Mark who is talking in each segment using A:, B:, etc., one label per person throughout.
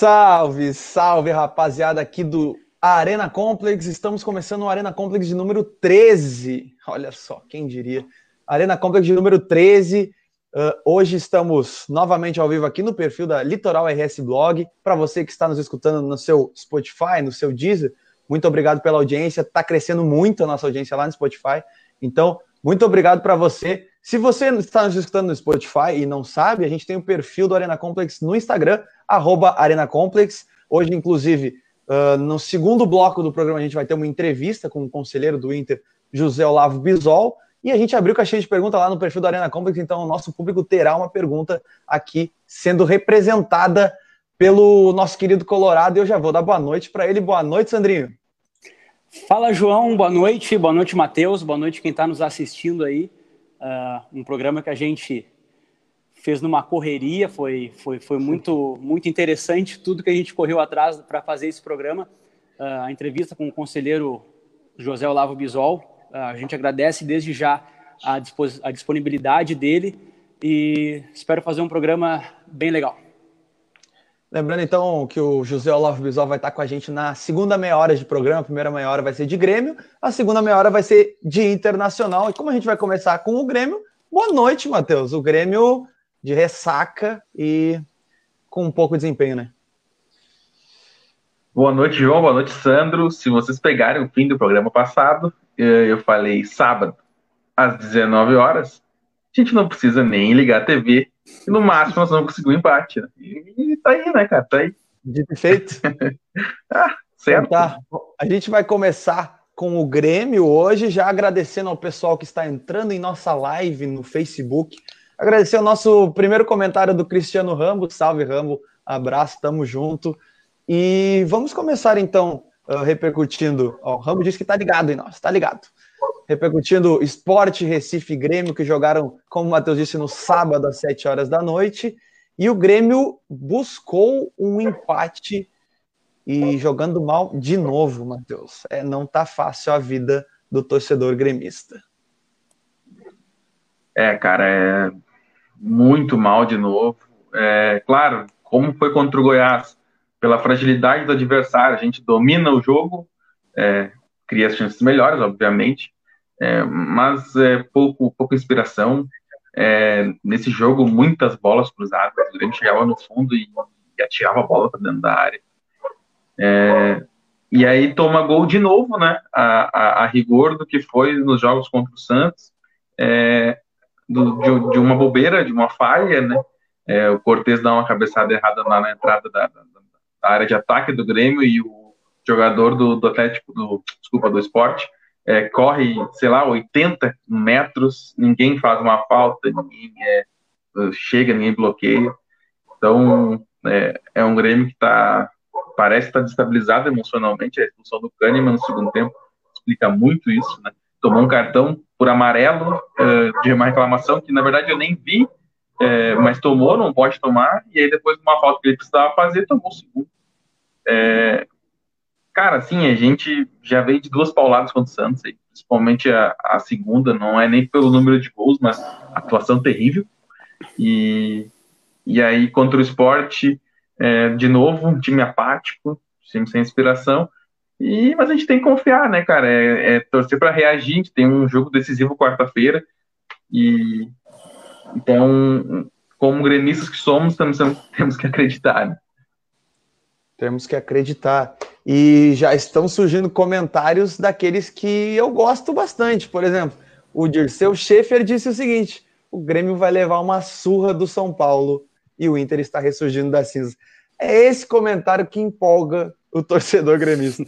A: Salve, salve, rapaziada aqui do Arena Complex. Estamos começando o Arena Complex de número 13. Olha só, quem diria? Arena Complex de número 13. Uh, hoje estamos novamente ao vivo aqui no perfil da Litoral RS Blog. Para você que está nos escutando no seu Spotify, no seu Deezer, muito obrigado pela audiência. Está crescendo muito a nossa audiência lá no Spotify. Então, muito obrigado para você. Se você está nos escutando no Spotify e não sabe, a gente tem o perfil do Arena Complex no Instagram, arroba Arena Complex. Hoje, inclusive, uh, no segundo bloco do programa, a gente vai ter uma entrevista com o conselheiro do Inter, José Olavo Bisol. E a gente abriu caixinha de pergunta lá no perfil do Arena Complex, então o nosso público terá uma pergunta aqui sendo representada pelo nosso querido Colorado. E eu já vou dar boa noite para ele. Boa noite, Sandrinho.
B: Fala, João. Boa noite. Boa noite, Matheus. Boa noite quem está nos assistindo aí. Uh, um programa que a gente fez numa correria, foi, foi, foi muito, muito interessante tudo que a gente correu atrás para fazer esse programa. Uh, a entrevista com o conselheiro José Olavo Bisol. Uh, a gente agradece desde já a, a disponibilidade dele e espero fazer um programa bem legal.
A: Lembrando então que o José Olavo Bisol vai estar com a gente na segunda meia hora de programa. A primeira meia hora vai ser de Grêmio, a segunda meia hora vai ser de Internacional. E como a gente vai começar com o Grêmio, boa noite, Matheus. O Grêmio de ressaca e com um pouco de desempenho, né?
C: Boa noite, João. Boa noite, Sandro. Se vocês pegarem o fim do programa passado, eu falei sábado às 19 horas. A gente não precisa nem ligar a TV e no máximo nós vamos conseguir um empate. Né? E, e tá aí, né, cara? Tá aí.
A: Dito feito.
C: ah, certo. Então tá.
A: A gente vai começar com o Grêmio hoje, já agradecendo ao pessoal que está entrando em nossa live no Facebook. Agradecer o nosso primeiro comentário do Cristiano Rambo. Salve, Rambo. Abraço, tamo junto. E vamos começar então uh, repercutindo. Ó, o Rambo disse que tá ligado em nós, tá ligado repercutindo Esporte, Recife Grêmio, que jogaram, como o Matheus disse, no sábado às 7 horas da noite. E o Grêmio buscou um empate e jogando mal de novo, Matheus. É, não tá fácil a vida do torcedor gremista.
C: É, cara, é muito mal de novo. É, claro, como foi contra o Goiás, pela fragilidade do adversário, a gente domina o jogo, é, cria chances melhores, obviamente, é, mas é, pouco, pouca inspiração. É, nesse jogo, muitas bolas cruzadas. O Grêmio chegava no fundo e, e atirava a bola para dentro da área. É, e aí toma gol de novo, né? A, a, a, rigor do que foi nos jogos contra o Santos, é, do, de, de, uma bobeira, de uma falha, né? É, o Cortez dá uma cabeçada errada lá na entrada da, da, da área de ataque do Grêmio e o jogador do, do Atlético, do, desculpa, do esporte, é, corre, sei lá, 80 metros, ninguém faz uma falta, ninguém é, chega, ninguém bloqueia. Então, é, é um Grêmio que tá, parece estar tá destabilizado emocionalmente. A expulsão do Kahneman no segundo tempo explica muito isso, né? Tomou um cartão por amarelo é, de uma reclamação que, na verdade, eu nem vi, é, mas tomou, não pode tomar, e aí depois de uma falta que ele precisava fazer, tomou o segundo. É, Cara, assim, a gente já veio de duas pauladas contra o Santos, principalmente a, a segunda, não é nem pelo número de gols, mas atuação terrível. E, e aí, contra o esporte, é, de novo, um time apático, time sem inspiração. E, mas a gente tem que confiar, né, cara? É, é torcer para reagir. A gente tem um jogo decisivo quarta-feira. E então, como gremistas que somos, temos, temos que acreditar. Né?
A: Temos que acreditar. E já estão surgindo comentários daqueles que eu gosto bastante. Por exemplo, o Dirceu Schaefer disse o seguinte: o Grêmio vai levar uma surra do São Paulo e o Inter está ressurgindo das cinzas. É esse comentário que empolga o torcedor gremista.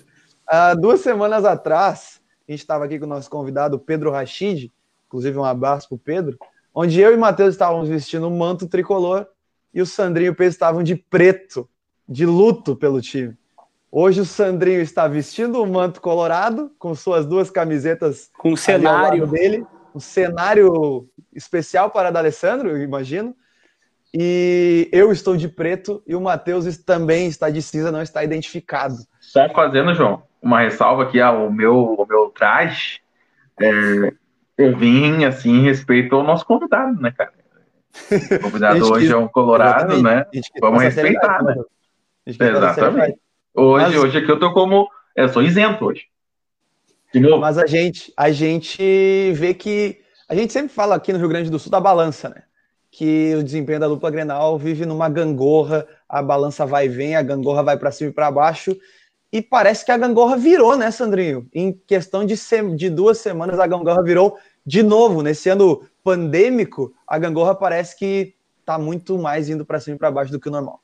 A: Há duas semanas atrás, a gente estava aqui com o nosso convidado Pedro Rachid, inclusive um abraço para o Pedro, onde eu e Matheus estávamos vestindo um manto tricolor e o Sandrinho e o Pedro estavam de preto de luto pelo time. Hoje o Sandrinho está vestindo o um manto colorado, com suas duas camisetas
B: com o cenário
A: dele, um cenário especial para D'Alessandro, eu imagino. E eu estou de preto e o Matheus também está de cinza, não está identificado.
C: Só fazendo, João, uma ressalva aqui ao meu, ao meu traje. É, eu vim assim em respeito ao nosso convidado, né, cara? O convidado hoje é um colorado, né? Vamos respeitar, né? Exatamente. Hoje, Mas... hoje aqui eu tô como. Eu sou isento hoje.
A: De novo. Mas a gente, a gente vê que. A gente sempre fala aqui no Rio Grande do Sul da balança, né? Que o desempenho da dupla Grenal vive numa gangorra, a balança vai e vem, a gangorra vai para cima e para baixo. E parece que a gangorra virou, né, Sandrinho? Em questão de, de duas semanas, a gangorra virou de novo. Nesse ano pandêmico, a gangorra parece que tá muito mais indo para cima e para baixo do que o normal.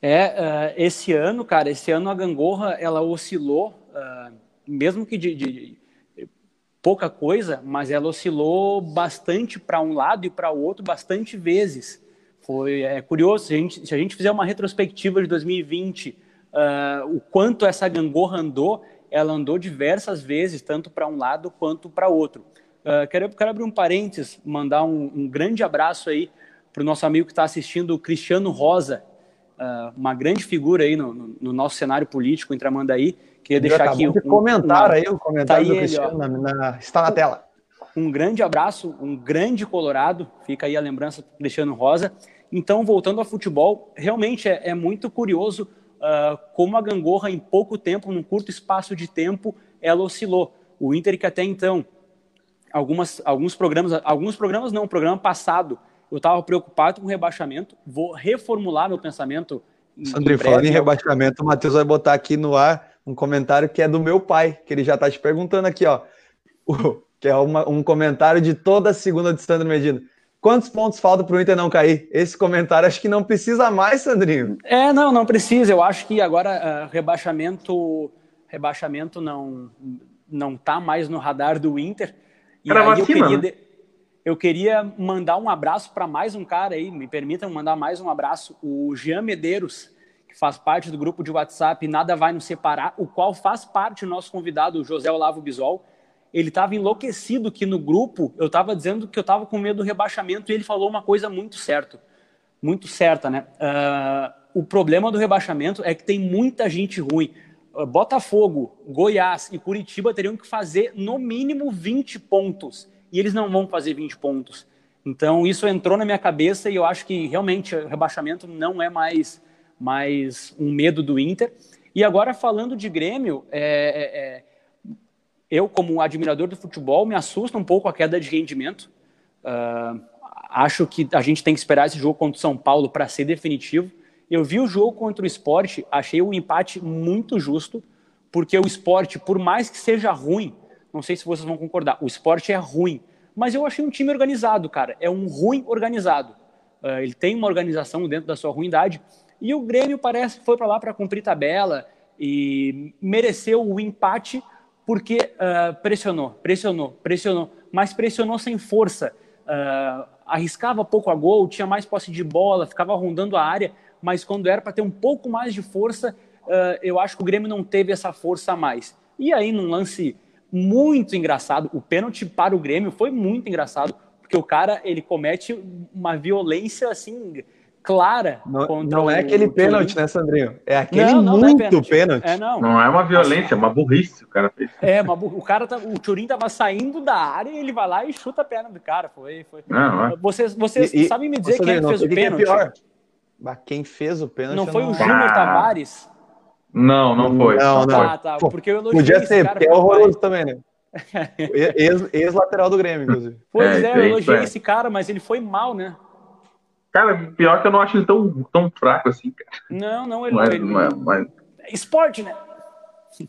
B: É, uh, esse ano, cara, esse ano a gangorra ela oscilou, uh, mesmo que de, de, de, pouca coisa, mas ela oscilou bastante para um lado e para o outro bastante vezes. Foi é curioso se a gente, se a gente fizer uma retrospectiva de 2020, uh, ah, o quanto essa gangorra andou, ela andou diversas vezes, tanto para um lado quanto para outro. quero, quero abrir um parênteses, mandar um, um grande abraço aí para o nosso amigo que está assistindo, o Cristiano Rosa, uh, uma grande figura aí no, no, no, nosso cenário político em Tramandaí. Queria deixar aqui
A: um, comentário aí, o comentário tá do Cristiano ele, na, na, está na tela.
B: Um grande abraço, um grande colorado, fica aí a lembrança do Cristiano Rosa. Então, voltando ao futebol, realmente é, é muito curioso uh, como a gangorra, em pouco tempo, num curto espaço de tempo, ela oscilou. O Inter, que até então, algumas, alguns programas, alguns programas não, o programa passado, eu estava preocupado com o rebaixamento, vou reformular meu pensamento.
A: Sandri, falando em rebaixamento, o Matheus vai botar aqui no ar um comentário que é do meu pai, que ele já está te perguntando aqui, ó. que é uma, um comentário de toda a segunda de Sandro Medina. Quantos pontos falta para o Inter não cair? Esse comentário acho que não precisa mais, Sandrinho.
B: É, não, não precisa. Eu acho que agora uh, rebaixamento, rebaixamento não não tá mais no radar do Inter.
C: E Era aí vacina, eu queria, né?
B: Eu queria mandar um abraço para mais um cara aí, me permitam mandar mais um abraço, o Jean Medeiros, que faz parte do grupo de WhatsApp Nada Vai Nos Separar, o qual faz parte do nosso convidado, o José Olavo Bisol. Ele estava enlouquecido que no grupo eu estava dizendo que eu estava com medo do rebaixamento e ele falou uma coisa muito certa, muito certa, né? Uh, o problema do rebaixamento é que tem muita gente ruim. Uh, Botafogo, Goiás e Curitiba teriam que fazer no mínimo 20 pontos e eles não vão fazer 20 pontos. Então isso entrou na minha cabeça e eu acho que realmente o rebaixamento não é mais, mais um medo do Inter. E agora falando de Grêmio, é, é, é, eu como admirador do futebol me assusta um pouco a queda de rendimento. Uh, acho que a gente tem que esperar esse jogo contra o São Paulo para ser definitivo. Eu vi o jogo contra o esporte, achei o empate muito justo, porque o esporte, por mais que seja ruim, não sei se vocês vão concordar. O esporte é ruim. Mas eu achei um time organizado, cara. É um ruim organizado. Uh, ele tem uma organização dentro da sua ruindade. E o Grêmio parece que foi para lá para cumprir tabela e mereceu o empate porque uh, pressionou, pressionou, pressionou, mas pressionou sem força. Uh, arriscava pouco a gol, tinha mais posse de bola, ficava rondando a área, mas quando era para ter um pouco mais de força, eu acho que o Grêmio não teve essa força a mais. E aí, num lance muito engraçado. O pênalti para o Grêmio foi muito engraçado, porque o cara ele comete uma violência assim clara.
A: Não, não é aquele pênalti, né, Sandrinho? É aquele não, não muito é pênalti. pênalti.
C: É, não. não é uma violência, é uma burrice o cara fez.
B: É, uma o cara tá, o Turin tava saindo da área e ele vai lá e chuta a perna do cara. Foi, foi. Não, é. Vocês, vocês e, sabem me dizer quem é fez o pênalti? É pior.
A: Quem fez o pênalti?
B: Não foi o Júnior Tavares?
C: Não, não foi.
A: Não, não. Ah, tá, porque eu Podia ser, porque é horroroso também, né? Ex-lateral do Grêmio, inclusive.
B: Pois é, é eu elogiei é. esse cara, mas ele foi mal, né?
C: Cara, pior que eu não acho ele tão, tão fraco assim, cara.
B: Não, não, ele, mas, ele mas, mas... É esporte, né?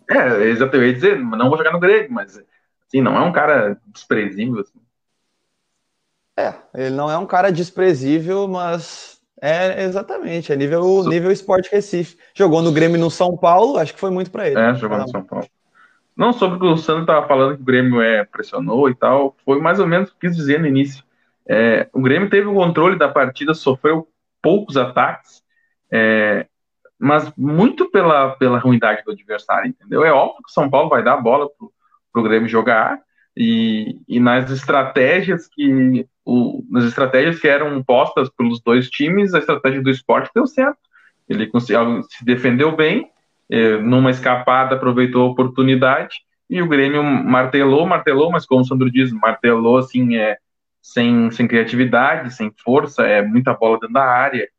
C: É, exatamente, eu ia dizer, não vou jogar no Grêmio, mas assim, não é um cara desprezível. Assim.
A: É, ele não é um cara desprezível, mas é, exatamente. É nível, nível esporte Recife. Jogou no Grêmio no São Paulo, acho que foi muito para ele.
C: É, jogou no São Paulo. Não, sobre o que o Sandro estava falando que o Grêmio é, pressionou e tal, foi mais ou menos o que quis dizer no início. É, o Grêmio teve o controle da partida, sofreu poucos ataques, é, mas muito pela, pela ruindade do adversário, entendeu? É óbvio que o São Paulo vai dar a bola para o Grêmio jogar, e, e nas estratégias que o, nas estratégias que eram postas pelos dois times, a estratégia do esporte deu certo. Ele conseguiu, se defendeu bem, eh, numa escapada aproveitou a oportunidade e o Grêmio martelou, martelou, mas como o Sandro diz, martelou assim, é, sem, sem criatividade, sem força, é muita bola dentro da área.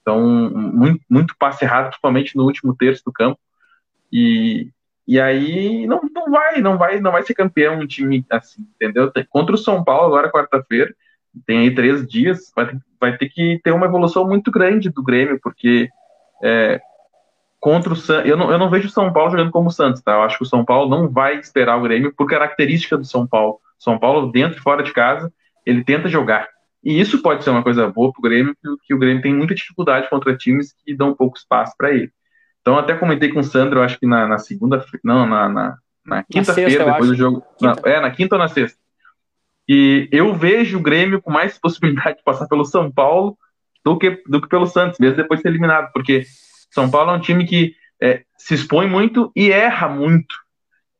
C: Então, muito, muito passe errado, principalmente no último terço do campo. E, e aí não, não vai, não vai, não vai ser campeão um time assim, entendeu? Contra o São Paulo agora quarta-feira, tem aí três dias, vai, vai ter que ter uma evolução muito grande do Grêmio, porque é, contra o Santos, eu não, eu não vejo o São Paulo jogando como o Santos, tá? Eu acho que o São Paulo não vai esperar o Grêmio por característica do São Paulo. São Paulo, dentro e fora de casa, ele tenta jogar. E isso pode ser uma coisa boa para o Grêmio, que o Grêmio tem muita dificuldade contra times que dão pouco espaço para ele. Então, até comentei com o Sandro, acho que na, na segunda, não, na, na, na quinta-feira, depois do jogo. Na, é, na quinta ou na sexta. E eu vejo o Grêmio com mais possibilidade de passar pelo São Paulo do que, do que pelo Santos, mesmo depois de ser eliminado, porque São Paulo é um time que é, se expõe muito e erra muito.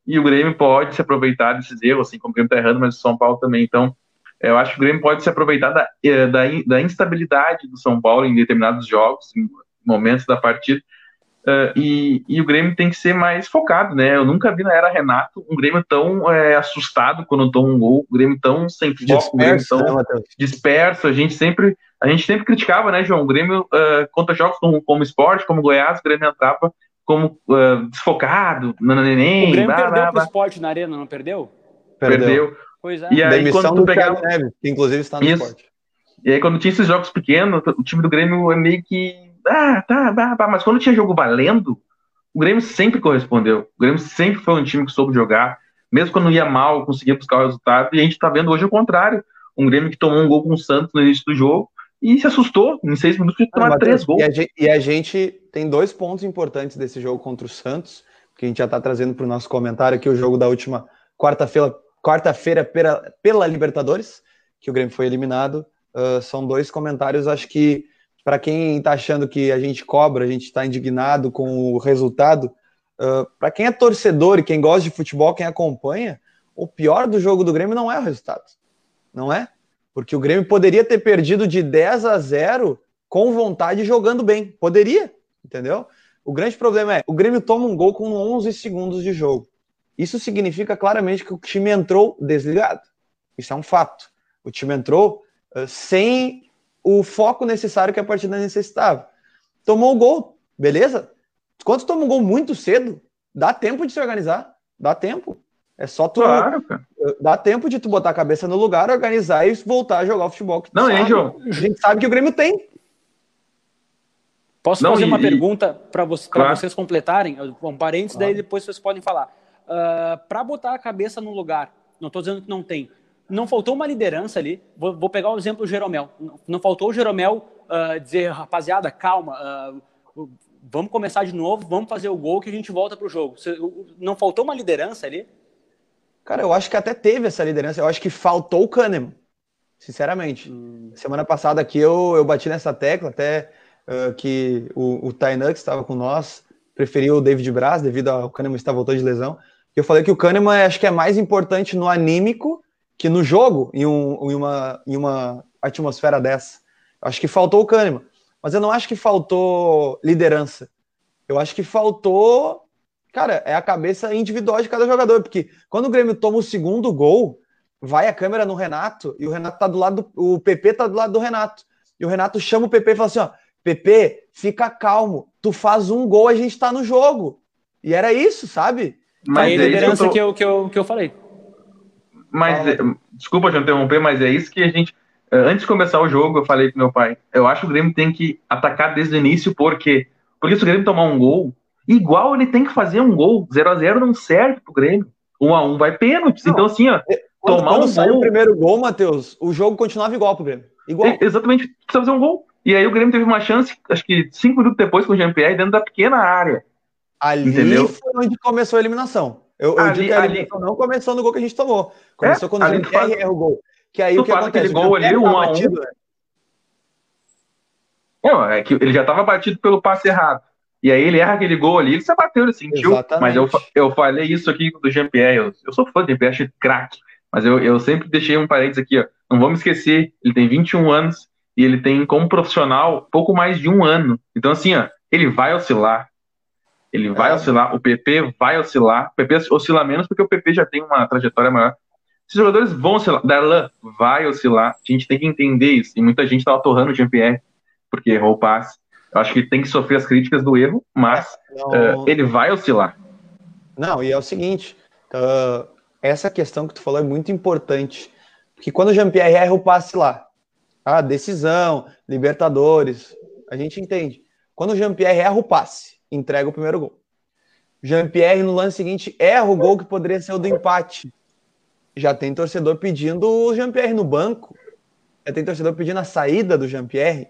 C: E o Grêmio pode se aproveitar desses erros, assim como o Grêmio está errando, mas o São Paulo também. Então, eu acho que o Grêmio pode se aproveitar da, é, da, da instabilidade do São Paulo em determinados jogos, em momentos da partida, Uh, e, e, o Grêmio tem que ser mais focado, né? Eu nunca vi na era Renato um Grêmio tão é, assustado quando toma um gol, um Grêmio tão sem foco, disperso, um Grêmio tão né, disperso. A gente sempre, a gente sempre criticava, né, João? O Grêmio uh, contra jogos como, como esporte, como Goiás, o Grêmio entrava como uh, desfocado, nananém.
B: O Grêmio blá, perdeu blá, pro esporte na arena, não perdeu?
C: Perdeu. perdeu.
B: Pois é.
C: E aí, Demissão quando tu pegava...
A: Neves, que inclusive está no Isso. esporte.
C: E aí, quando tinha esses jogos pequenos, o time do Grêmio é meio que ah, tá, tá, tá, mas quando tinha jogo valendo, o Grêmio sempre correspondeu. O Grêmio sempre foi um time que soube jogar, mesmo quando ia mal, conseguia buscar o resultado, e a gente tá vendo hoje o contrário. Um Grêmio que tomou um gol com o Santos no início do jogo e se assustou. Em seis minutos de tomar três gols.
A: E a, gente, e a, gente, tem dois pontos importantes desse jogo contra o Santos, que a gente já tá trazendo para o nosso comentário aqui, o jogo da última quarta-feira quarta-feira pela, pela Libertadores, que o Grêmio foi eliminado. Uh, são dois comentários, acho que para quem está achando que a gente cobra, a gente está indignado com o resultado, uh, para quem é torcedor e quem gosta de futebol, quem acompanha, o pior do jogo do Grêmio não é o resultado. Não é? Porque o Grêmio poderia ter perdido de 10 a 0 com vontade jogando bem. Poderia, entendeu? O grande problema é, o Grêmio toma um gol com 11 segundos de jogo. Isso significa claramente que o time entrou desligado. Isso é um fato. O time entrou uh, sem o foco necessário que a partida necessitava. Tomou o gol, beleza? Quando toma um gol muito cedo, dá tempo de se organizar, dá tempo. É só tu. Claro, dá tempo de tu botar a cabeça no lugar, organizar e voltar a jogar o futebol. Que
C: Não,
A: sabe.
C: João.
A: A gente sabe que o Grêmio tem.
B: Posso Não, fazer e, uma e... pergunta para você, claro. vocês completarem? Um parênteses, claro. daí depois vocês podem falar. Uh, ah, para botar a cabeça no lugar, não estou dizendo que não tem, não faltou uma liderança ali. Vou, vou pegar o exemplo do Jeromel. Não, não faltou o Jeromel uh, dizer, rapaziada, calma, uh, vamos começar de novo, vamos fazer o gol que a gente volta para o jogo. Não faltou uma liderança ali?
A: Cara, eu acho que até teve essa liderança. Eu acho que faltou o Kahneman, sinceramente. Hum. Semana passada aqui eu, eu bati nessa tecla, até uh, que o, o Tainan, que estava com nós, preferiu o David Braz, devido ao Kahneman estar voltando de lesão. Eu falei que o Kahneman acho que é mais importante no anímico que no jogo, em, um, em, uma, em uma atmosfera dessa, acho que faltou o Kahneman. Mas eu não acho que faltou liderança. Eu acho que faltou, cara, é a cabeça individual de cada jogador. Porque quando o Grêmio toma o segundo gol, vai a câmera no Renato e o Renato tá do lado do, o PP tá do lado do Renato. E o Renato chama o PP e fala assim: ó, PP, fica calmo, tu faz um gol, a gente tá no jogo. E era isso, sabe?
B: Mas é a liderança que eu, tô... que, eu, que, eu, que eu falei.
C: Mas, desculpa te interromper, mas é isso que a gente. É, antes de começar o jogo, eu falei pro meu pai: eu acho que o Grêmio tem que atacar desde o início, por quê? Porque se o Grêmio tomar um gol, igual ele tem que fazer um gol. 0 a 0 não serve pro Grêmio. 1 a 1 vai pênalti. Então, assim, ó.
A: É, quando, tomar quando um gol. o primeiro gol, Matheus, o jogo continuava igual pro Grêmio. Igual. É,
C: exatamente, precisa fazer um gol. E aí o Grêmio teve uma chance, acho que cinco minutos depois com o Jean-Pierre, dentro da pequena área.
A: Ali entendeu? foi onde começou a eliminação. Eu, eu ali, digo que a ali... não começou no gol que a gente tomou. Começou é, quando o Jean faz... erra o gol. Que aí tu o que acontece?
C: Aquele gol ali, um a um. Né? Não, é que ele já estava batido pelo passe errado. E aí ele erra aquele gol ali, ele se abateu, ele sentiu. Exatamente. Mas eu, eu falei isso aqui do Jean-Pierre. Eu, eu, sou fã do Jean-Pierre, achei craque. Mas eu, eu sempre deixei um parênteses aqui, ó. Não vamos esquecer, ele tem 21 anos e ele tem, como profissional, pouco mais de um ano. Então, assim, ó, ele vai oscilar. Ele vai é. oscilar, o PP vai oscilar. O PP oscila menos porque o PP já tem uma trajetória maior. Esses jogadores vão oscilar. Darlan vai oscilar. A gente tem que entender isso. E muita gente estava torrando o Jean-Pierre porque errou o passe. Eu acho que tem que sofrer as críticas do erro, mas uh, ele vai oscilar.
A: Não, e é o seguinte, uh, essa questão que tu falou é muito importante, porque quando o Jean-Pierre erra o passe lá, a decisão, Libertadores, a gente entende. Quando o Jean-Pierre erra o passe, entrega o primeiro gol. Jean-Pierre, no lance seguinte, erra o gol que poderia ser o do empate. Já tem torcedor pedindo o Jean-Pierre no banco. Já tem torcedor pedindo a saída do Jean-Pierre.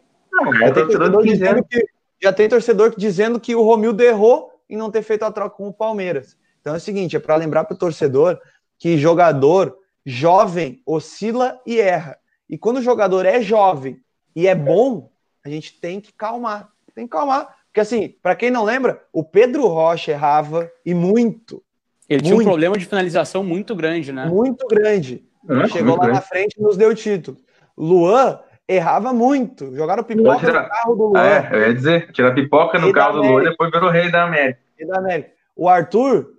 A: Já, tem torcedor dizendo que, já tem torcedor dizendo que o Romildo errou em não ter feito a troca com o Palmeiras. Então é o seguinte, é para lembrar para o torcedor que jogador jovem oscila e erra. E quando o jogador é jovem e é bom, a gente tem que calmar. Tem que calmar. Porque assim, para quem não lembra, o Pedro Rocha errava e muito.
B: Ele muito. tinha um problema de finalização muito grande, né?
A: Muito grande. É, Chegou muito lá grande. na frente e nos deu título. Luan errava muito. Jogaram pipoca tira... no carro do Luan.
C: É, eu ia dizer, tira pipoca no carro do Luan e depois virou rei da América. Rei da
A: América. O Arthur,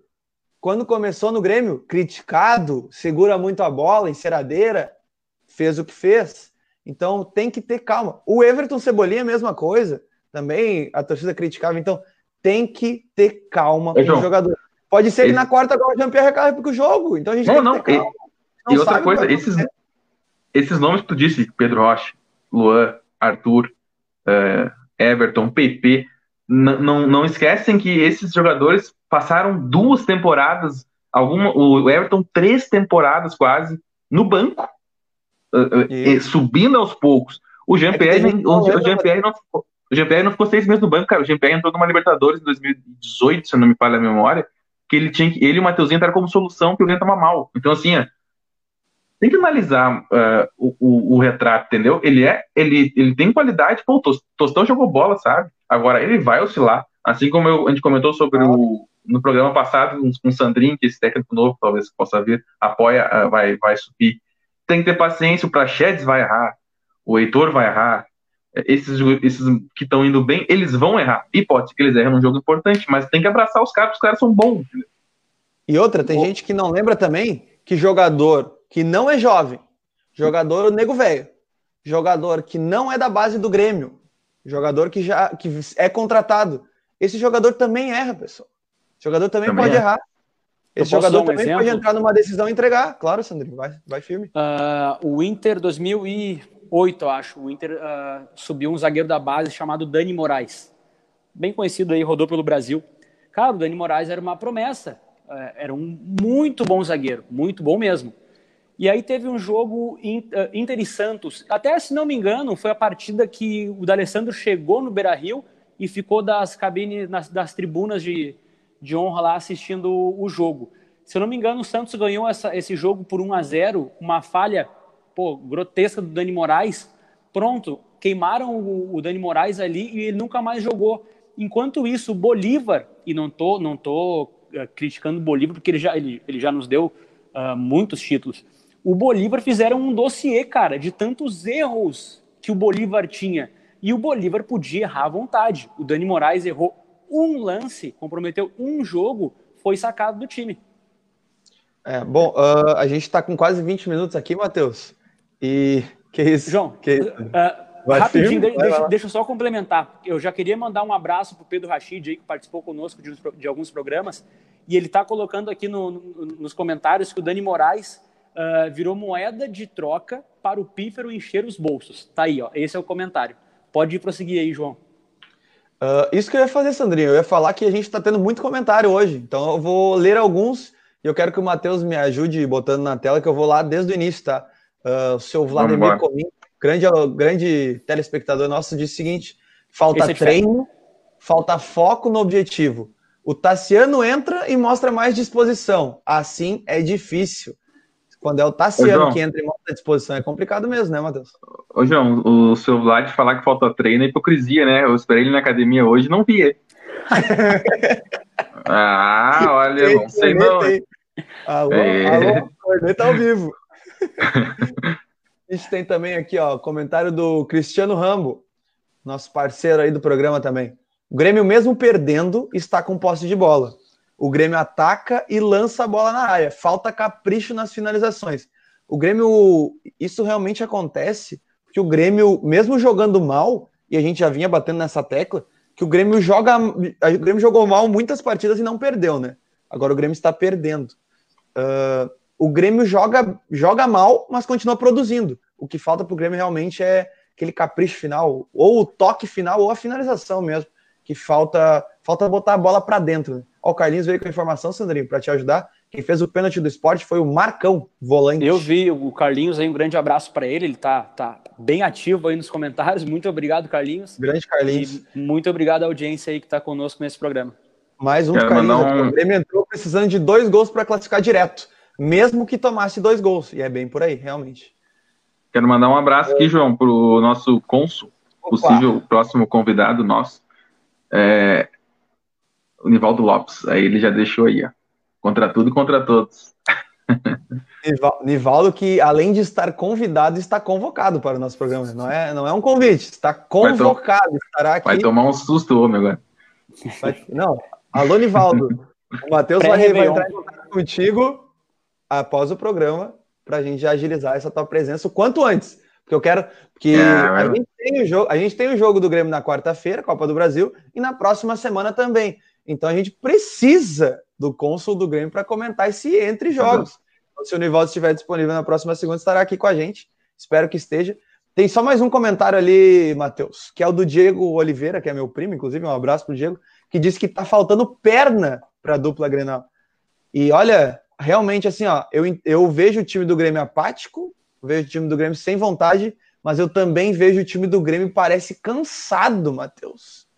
A: quando começou no Grêmio, criticado, segura muito a bola, enceradeira, fez o que fez. Então tem que ter calma. O Everton Cebolinha, mesma coisa. Também a torcida criticava. Então tem que ter calma com o jogador. Pode ser que na quarta agora o Jean-Pierre com o jogo. Então a gente não, tem
C: não. que ter calma. E, e outra coisa, esses, esses nomes que tu disse, Pedro Rocha, Luan, Arthur, uh, Everton, PP, não, não esquecem que esses jogadores passaram duas temporadas, alguma, o Everton três temporadas quase, no banco, uh, subindo aos poucos. O Jean-Pierre é Jean não, ficou, o Jean não ficou seis meses no banco, cara. O Jean-Pierre entrou numa Libertadores em 2018, se não me falha a memória, que ele tinha que, ele e o Matheusinho entraram como solução que o Grêmio tava mal. Então, assim, tem que analisar uh, o, o, o, retrato, entendeu? Ele é, ele, ele tem qualidade, pô, o Tostão jogou bola, sabe? Agora ele vai oscilar, assim como eu, a gente comentou sobre o no programa passado com o Sandrinho, que esse técnico novo talvez possa vir, apoia, uh, vai, vai subir. Tem que ter paciência, o Prachedes vai errar, o Heitor vai errar, esses, esses que estão indo bem, eles vão errar. E pode ser que eles erram num jogo importante, mas tem que abraçar os caras, os caras são bons. Entendeu?
A: E outra, tem gente que não lembra também que jogador que não é jovem, jogador nego velho, jogador que não é da base do Grêmio, jogador que já que é contratado, esse jogador também erra, pessoal. O jogador também, também pode é. errar. Esse jogador um também exemplo? pode entrar numa decisão e entregar. Claro, Sandrinho, vai, vai firme.
B: Uh, o Inter 2008, eu acho, o Inter uh, subiu um zagueiro da base chamado Dani Moraes. Bem conhecido aí, rodou pelo Brasil. Cara, o Dani Moraes era uma promessa. Uh, era um muito bom zagueiro, muito bom mesmo. E aí teve um jogo eh, Inter e Santos. Até se não me engano, foi a partida que o D'Alessandro chegou no Beira-Rio e ficou das cabines, das tribunas de, de honra lá assistindo o jogo. Se eu não me engano, o Santos ganhou essa, esse jogo por 1 a 0 uma falha pô, grotesca do Dani Moraes. Pronto, queimaram o, o Dani Moraes ali e ele nunca mais jogou. Enquanto isso, o Bolívar, e não tô, não tô uh, criticando o Bolívar, porque ele já, ele, ele já nos deu uh, muitos títulos, o Bolívar fizeram um dossiê, cara, de tantos erros que o Bolívar tinha. E o Bolívar podia errar à vontade. O Dani Moraes errou um lance, comprometeu um jogo, foi sacado do time.
A: É, bom, uh, a gente está com quase 20 minutos aqui, Matheus. E que isso?
B: João,
A: que
B: isso? Uh, rapidinho, firme? deixa, deixa, eu só complementar. Eu já queria mandar um abraço para o Pedro Rachid, aí, que participou conosco de, de alguns programas. E ele está colocando aqui no, no, nos comentários que o Dani Moraes uh, virou moeda de troca para o pífero encher os bolsos. Tá aí, ó. Esse é o comentário. Pode prosseguir aí, João.
A: Uh, isso que eu ia fazer, Sandrinho. Eu ia falar que a gente está tendo muito comentário hoje. Então eu vou ler alguns e eu quero que o Matheus me ajude botando na tela, que eu vou lá desde o início, tá? Uh, o seu Vladimir Comim, grande, grande telespectador nosso, disse o seguinte: falta é treino, falta foco no objetivo. O Tassiano entra e mostra mais disposição. Assim é difícil. Quando é o Tassiano que entra e mostra disposição, é complicado mesmo, né, Matheus?
C: Ô, João, o seu Vlad falar que falta treino é hipocrisia, né? Eu esperei ele na academia hoje não vi ele. ah, olha, não sei não.
A: Alô, é... alô, corneta ao vivo. A gente tem também aqui, ó, comentário do Cristiano Rambo, nosso parceiro aí do programa também. O Grêmio, mesmo perdendo, está com posse de bola. O Grêmio ataca e lança a bola na área. Falta capricho nas finalizações. O Grêmio, isso realmente acontece, porque o Grêmio, mesmo jogando mal, e a gente já vinha batendo nessa tecla, que o Grêmio joga. O Grêmio jogou mal muitas partidas e não perdeu, né? Agora o Grêmio está perdendo. Uh, o Grêmio joga, joga mal, mas continua produzindo. O que falta para o Grêmio realmente é aquele capricho final, ou o toque final, ou a finalização mesmo, que falta falta botar a bola para dentro. Né? Ó, o Carlinhos veio com a informação, Sandrinho, para te ajudar. Quem fez o pênalti do esporte foi o Marcão, volante.
B: Eu vi o Carlinhos aí, um grande abraço para ele. Ele tá, tá bem ativo aí nos comentários. Muito obrigado, Carlinhos.
A: Grande Carlinhos. E
B: muito obrigado à audiência aí que está conosco nesse programa.
A: Mais um Quero Carlinhos. Um... O Grêmio entrou precisando de dois gols para classificar direto, mesmo que tomasse dois gols. E é bem por aí, realmente.
C: Quero mandar um abraço aqui, João, para o nosso cônsul, possível próximo convidado nosso, é, o Nivaldo Lopes. Aí ele já deixou aí, ó. Contra tudo e contra todos.
A: Nivaldo, que além de estar convidado, está convocado para o nosso programa. Não é, não é um convite, está convocado. Vai,
C: estará aqui. vai tomar um susto, homem, agora.
A: Vai, não. Alô, Nivaldo. O Matheus vai, vai entrar em contato contigo após o programa para a gente agilizar essa tua presença o quanto antes. Porque eu quero. Porque é, a, gente tem o jogo, a gente tem o jogo do Grêmio na quarta-feira, Copa do Brasil, e na próxima semana também. Então a gente precisa do cônsul do Grêmio para comentar esse entre jogos. Uhum. Então, se o Nivaldo estiver disponível na próxima segunda, estará aqui com a gente. Espero que esteja. Tem só mais um comentário ali, Matheus, que é o do Diego Oliveira, que é meu primo, inclusive, um abraço pro Diego, que disse que tá faltando perna para a dupla Grenal. E olha, realmente assim, ó, eu, eu vejo o time do Grêmio apático, vejo o time do Grêmio sem vontade, mas eu também vejo o time do Grêmio parece cansado, Matheus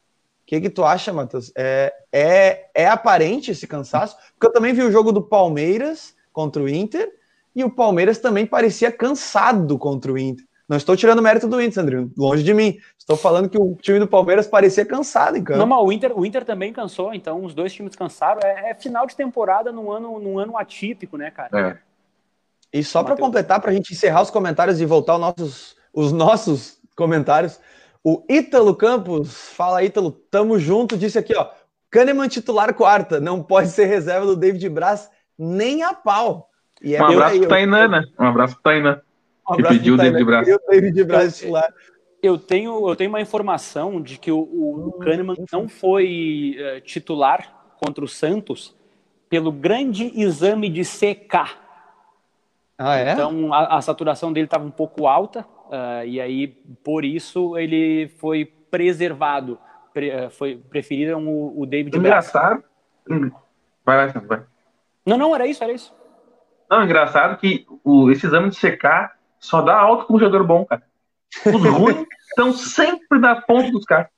A: que, que tu acha, Matheus? É, é, é aparente esse cansaço? Porque eu também vi o jogo do Palmeiras contra o Inter e o Palmeiras também parecia cansado contra o Inter. Não estou tirando mérito do Inter, Sandrinho, longe de mim. Estou falando que o time do Palmeiras parecia cansado em campo.
B: Não, mas o Inter, o Inter também cansou, então os dois times cansaram. É, é final de temporada num ano, num ano atípico, né, cara?
A: É. E só para completar, para a gente encerrar os comentários e voltar aos nossos, os nossos comentários, o Ítalo Campos, fala Ítalo, tamo junto, disse aqui, ó. Kahneman titular quarta, não pode ser reserva do David Braz nem a pau.
C: E é um abraço pro Tainan, né? Um abraço pro Tainan. Um que pediu o David Braz. O
A: David Braz titular.
B: Eu tenho, eu tenho uma informação de que o, o Kahneman não foi uh, titular contra o Santos pelo grande exame de CK.
A: Ah, é?
B: Então a, a saturação dele estava um pouco alta, Uh, e aí, por isso, ele foi preservado. Pre, uh, foi preferido o, o David
C: Engraçado. Hum, vai lá, vai.
B: Não, não, era isso, era isso.
C: Não, engraçado que o, esse exame de secar só dá alto com um jogador bom, cara. Os ruins estão sempre na ponta dos caras.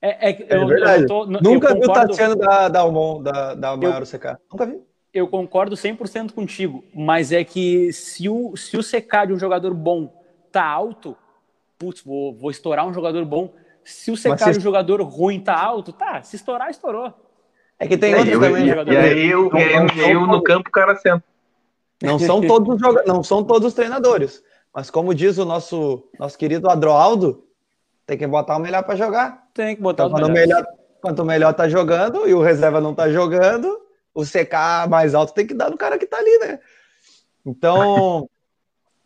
A: É, é, eu, é verdade. Eu tô, Nunca vi o Tatiano da, da Almon, da, da Maior CK. Nunca vi.
B: Eu concordo 100% contigo, mas é que se o, se o CK de um jogador bom tá alto, putz, vou, vou estourar um jogador bom. Se o secar se... um jogador ruim tá alto, tá, se estourar, estourou.
A: É que tem é, outros também.
C: E, e aí eu, eu, não, eu no campo o cara senta.
A: Não são todos os não são todos os treinadores, mas como diz o nosso nosso querido Adroaldo, tem que botar o melhor para jogar.
B: Tem que botar
A: então, o melhor. Quanto o melhor tá jogando e o reserva não tá jogando, o CK mais alto tem que dar no cara que tá ali, né? Então,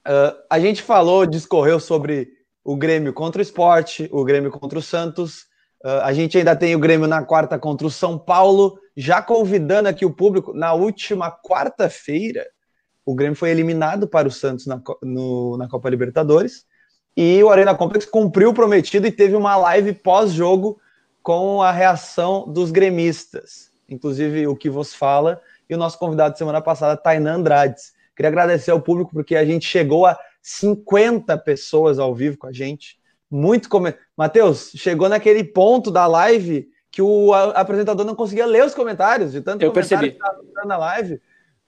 A: Uh, a gente falou, discorreu sobre o Grêmio contra o Esporte, o Grêmio contra o Santos. Uh, a gente ainda tem o Grêmio na quarta contra o São Paulo. Já convidando aqui o público, na última quarta-feira, o Grêmio foi eliminado para o Santos na, no, na Copa Libertadores. E o Arena Complex cumpriu o prometido e teve uma live pós-jogo com a reação dos gremistas. Inclusive o que vos fala e o nosso convidado de semana passada, Tainan Andrades. Queria agradecer ao público porque a gente chegou a 50 pessoas ao vivo com a gente. Muito como Matheus, chegou naquele ponto da live que o apresentador não conseguia ler os comentários, de tanto
B: Eu percebi. que estava
A: na live.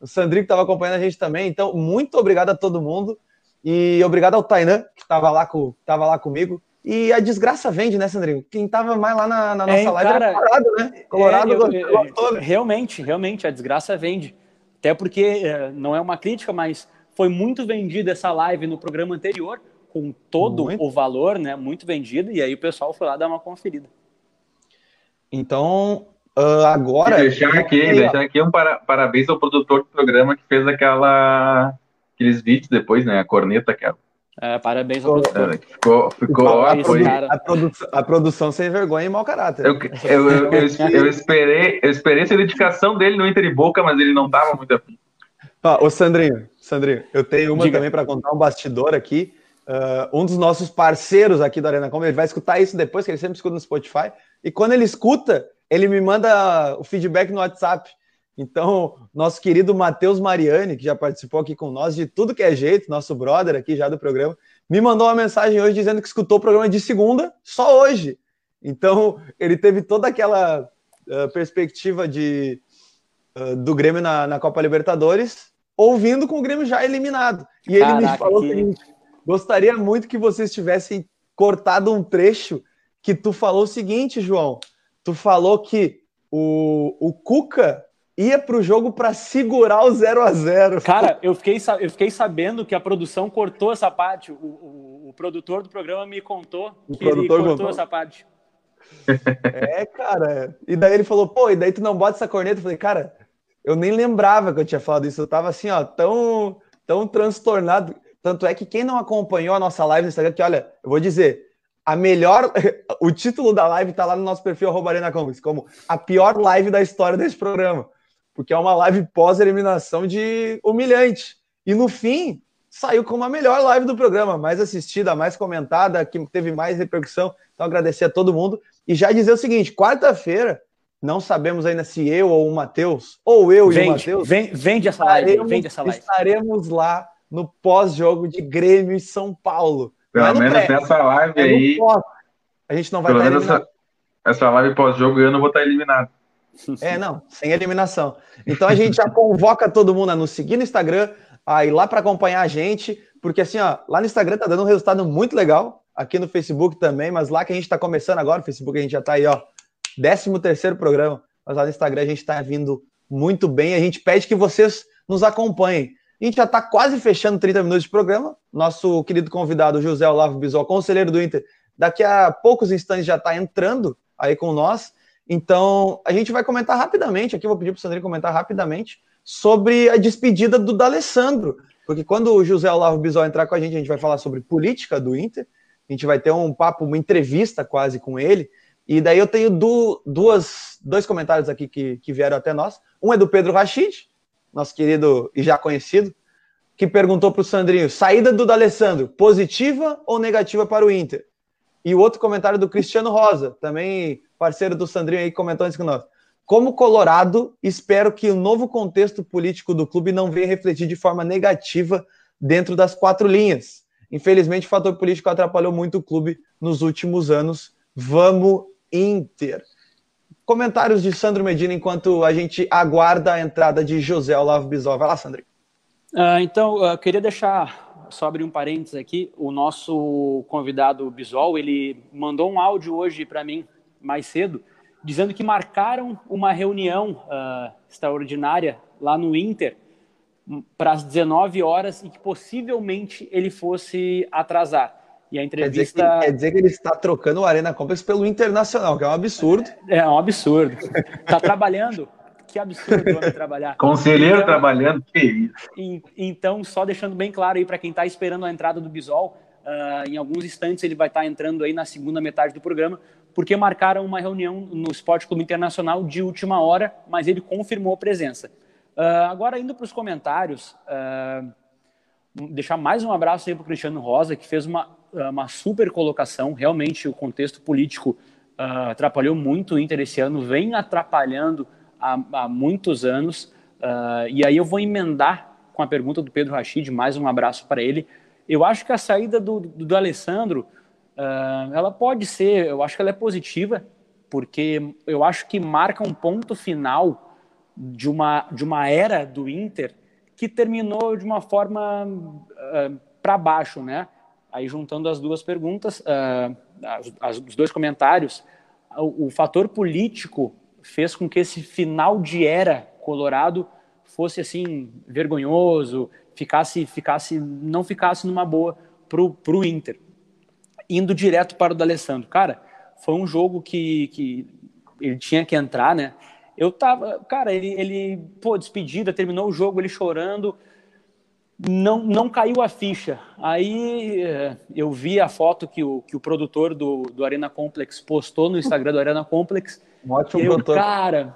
A: O Sandrinho estava acompanhando a gente também. Então, muito obrigado a todo mundo. E obrigado ao Tainan, que estava lá, com, lá comigo. E a desgraça vende, né, Sandrinho? Quem estava mais lá na, na nossa é, live cara, era Colorado, né? Colorado
B: é, eu, eu, eu, Realmente, realmente, a desgraça vende. Até porque é, não é uma crítica, mas foi muito vendida essa live no programa anterior, com todo muito. o valor, né? Muito vendida, e aí o pessoal foi lá dar uma conferida.
A: Então, uh, agora.
C: E deixar aqui, deixar aqui um para, parabéns ao produtor do programa que fez aquela, aqueles vídeos depois, né? A corneta, que é,
B: parabéns ao
C: produtor. É, ficou, ficou
A: a, produ a, produção, a, produção, sem vergonha e mau caráter.
C: Eu, eu, eu, eu, esperei, eu esperei essa dedicação dele no Inter e Boca, mas ele não estava muito afim.
A: Ó, ô Sandrinho, Sandrinho, eu tenho uma Diga. também para contar um bastidor aqui. Uh, um dos nossos parceiros aqui da Arena Como, ele vai escutar isso depois, que ele sempre escuta no Spotify. E quando ele escuta, ele me manda o feedback no WhatsApp. Então, nosso querido Matheus Mariani, que já participou aqui com nós de tudo que é jeito, nosso brother aqui já do programa, me mandou uma mensagem hoje dizendo que escutou o programa de segunda só hoje. Então, ele teve toda aquela uh, perspectiva de, uh, do Grêmio na, na, Copa Libertadores, ouvindo com o Grêmio já eliminado. E Caraca, ele me falou que... o seguinte: gostaria muito que vocês tivessem cortado um trecho que tu falou o seguinte, João. Tu falou que o, o Cuca ia para o jogo para segurar o 0 a 0
B: Cara, eu fiquei, eu fiquei sabendo que a produção cortou essa parte. O, o, o produtor do programa me contou o que ele cortou contou. essa parte.
A: É, cara. E daí ele falou, pô, e daí tu não bota essa corneta? Eu falei, cara, eu nem lembrava que eu tinha falado isso. Eu tava assim, ó, tão, tão transtornado. Tanto é que quem não acompanhou a nossa live no Instagram, que olha, eu vou dizer, a melhor. O título da live tá lá no nosso perfil, Arena Comics, como a pior live da história desse programa porque é uma live pós-eliminação de humilhante. E no fim, saiu como a melhor live do programa, mais assistida, mais comentada, que teve mais repercussão. Então, agradecer a todo mundo. E já dizer o seguinte: quarta-feira, não sabemos ainda se eu ou o Matheus, ou eu vende, e o Matheus.
B: Vende, essa live, vende essa live.
A: Estaremos lá no pós-jogo de Grêmio e São Paulo.
C: Pelo menos pré, nessa live é aí.
A: A gente não vai estar eliminado.
C: Essa, essa live pós-jogo eu não vou estar eliminado.
A: É, não, sem eliminação. Então a gente já convoca todo mundo a nos seguir no Instagram, a ir lá para acompanhar a gente, porque assim, ó, lá no Instagram tá dando um resultado muito legal, aqui no Facebook também, mas lá que a gente está começando agora, no Facebook a gente já tá aí, ó, 13 terceiro programa, mas lá no Instagram a gente está vindo muito bem, a gente pede que vocês nos acompanhem. A gente já está quase fechando 30 minutos de programa. Nosso querido convidado, José Olavo Bisol, conselheiro do Inter, daqui a poucos instantes já está entrando aí com nós. Então, a gente vai comentar rapidamente, aqui vou pedir para o Sandrinho comentar rapidamente, sobre a despedida do D'Alessandro, porque quando o José Olavo Bisol entrar com a gente, a gente vai falar sobre política do Inter, a gente vai ter um papo, uma entrevista quase com ele, e daí eu tenho duas, dois comentários aqui que, que vieram até nós. Um é do Pedro Rachid, nosso querido e já conhecido, que perguntou para o Sandrinho: saída do D'Alessandro, positiva ou negativa para o Inter? E o outro comentário do Cristiano Rosa, também parceiro do Sandrinho aí, comentou isso com nós. Como Colorado, espero que o novo contexto político do clube não venha refletir de forma negativa dentro das quatro linhas. Infelizmente, o fator político atrapalhou muito o clube nos últimos anos. Vamos Inter. Comentários de Sandro Medina enquanto a gente aguarda a entrada de José Olavo Bisol. Vai lá, Sandrinho.
B: Uh, então, uh, queria deixar, só abrir um parênteses aqui, o nosso convidado Bisol, ele mandou um áudio hoje para mim, mais cedo, dizendo que marcaram uma reunião uh, extraordinária lá no Inter para as 19 horas e que possivelmente ele fosse atrasar. E a entrevista.
A: Quer dizer, que, quer dizer que ele está trocando o Arena Complex pelo Internacional, que é um absurdo.
B: É, é um absurdo. Está trabalhando. Que absurdo o homem trabalhar.
C: Conselheiro então, trabalhando, que
B: isso. Então, só deixando bem claro aí para quem está esperando a entrada do Bisol, uh, em alguns instantes ele vai estar tá entrando aí na segunda metade do programa, porque marcaram uma reunião no Esporte Clube Internacional de última hora, mas ele confirmou a presença. Uh, agora, indo para os comentários, uh, deixar mais um abraço aí para o Cristiano Rosa, que fez uma, uma super colocação. Realmente, o contexto político uh, atrapalhou muito o Inter esse ano, vem atrapalhando há, há muitos anos. Uh, e aí eu vou emendar com a pergunta do Pedro Rachid, mais um abraço para ele. Eu acho que a saída do, do, do Alessandro Uh, ela pode ser, eu acho que ela é positiva, porque eu acho que marca um ponto final de uma, de uma era do Inter que terminou de uma forma para baixo, né? Aí juntando as duas perguntas, uh, as, as, os dois comentários, o, o, fator político fez com que esse final de era Colorado fosse assim vergonhoso, ficasse, ficasse, não ficasse numa boa pro, pro Inter indo direto para o D'Alessandro. Cara, foi um jogo que, que ele tinha que entrar, né? Eu tava, cara, ele, ele, pô, despedida, terminou o jogo, ele chorando. Não, não caiu a ficha. Aí eh, eu vi a foto que o, que o produtor do, do Arena Complex postou no Instagram do Arena Complex.
A: Um ótimo
B: eu,
A: produtor.
B: Cara,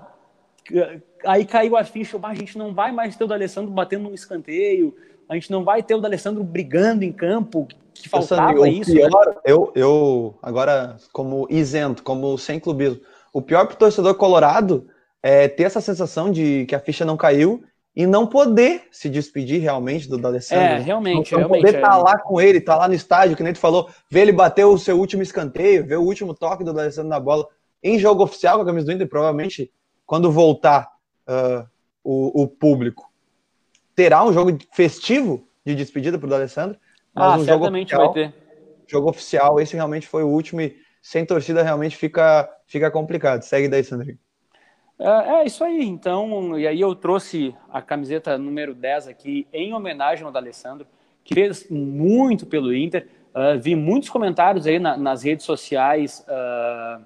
B: aí caiu a ficha, a gente não vai mais ter o D'Alessandro batendo um escanteio, a gente não vai ter o D'Alessandro brigando em campo, que faltava isso.
A: Pior, né? eu, eu, agora, como isento, como sem clubismo, o pior para o torcedor colorado é ter essa sensação de que a ficha não caiu e não poder se despedir realmente do D'Alessandro.
B: É, realmente.
A: Não,
B: não
A: realmente, poder estar tá é. lá com ele, estar tá lá no estádio, que nem tu falou, ver ele bater o seu último escanteio, ver o último toque do D'Alessandro na bola em jogo oficial com a camisa do Inter, provavelmente quando voltar uh, o, o, público, terá um jogo festivo de despedida para o D'Alessandro.
B: Mas ah, um certamente jogo oficial, vai ter.
A: Jogo oficial, esse realmente foi o último e sem torcida realmente fica, fica complicado. Segue daí, Sandrinho.
B: É, é, isso aí, então, e aí eu trouxe a camiseta número 10 aqui em homenagem ao D'Alessandro, que fez muito pelo Inter. Uh, vi muitos comentários aí na, nas redes sociais uh,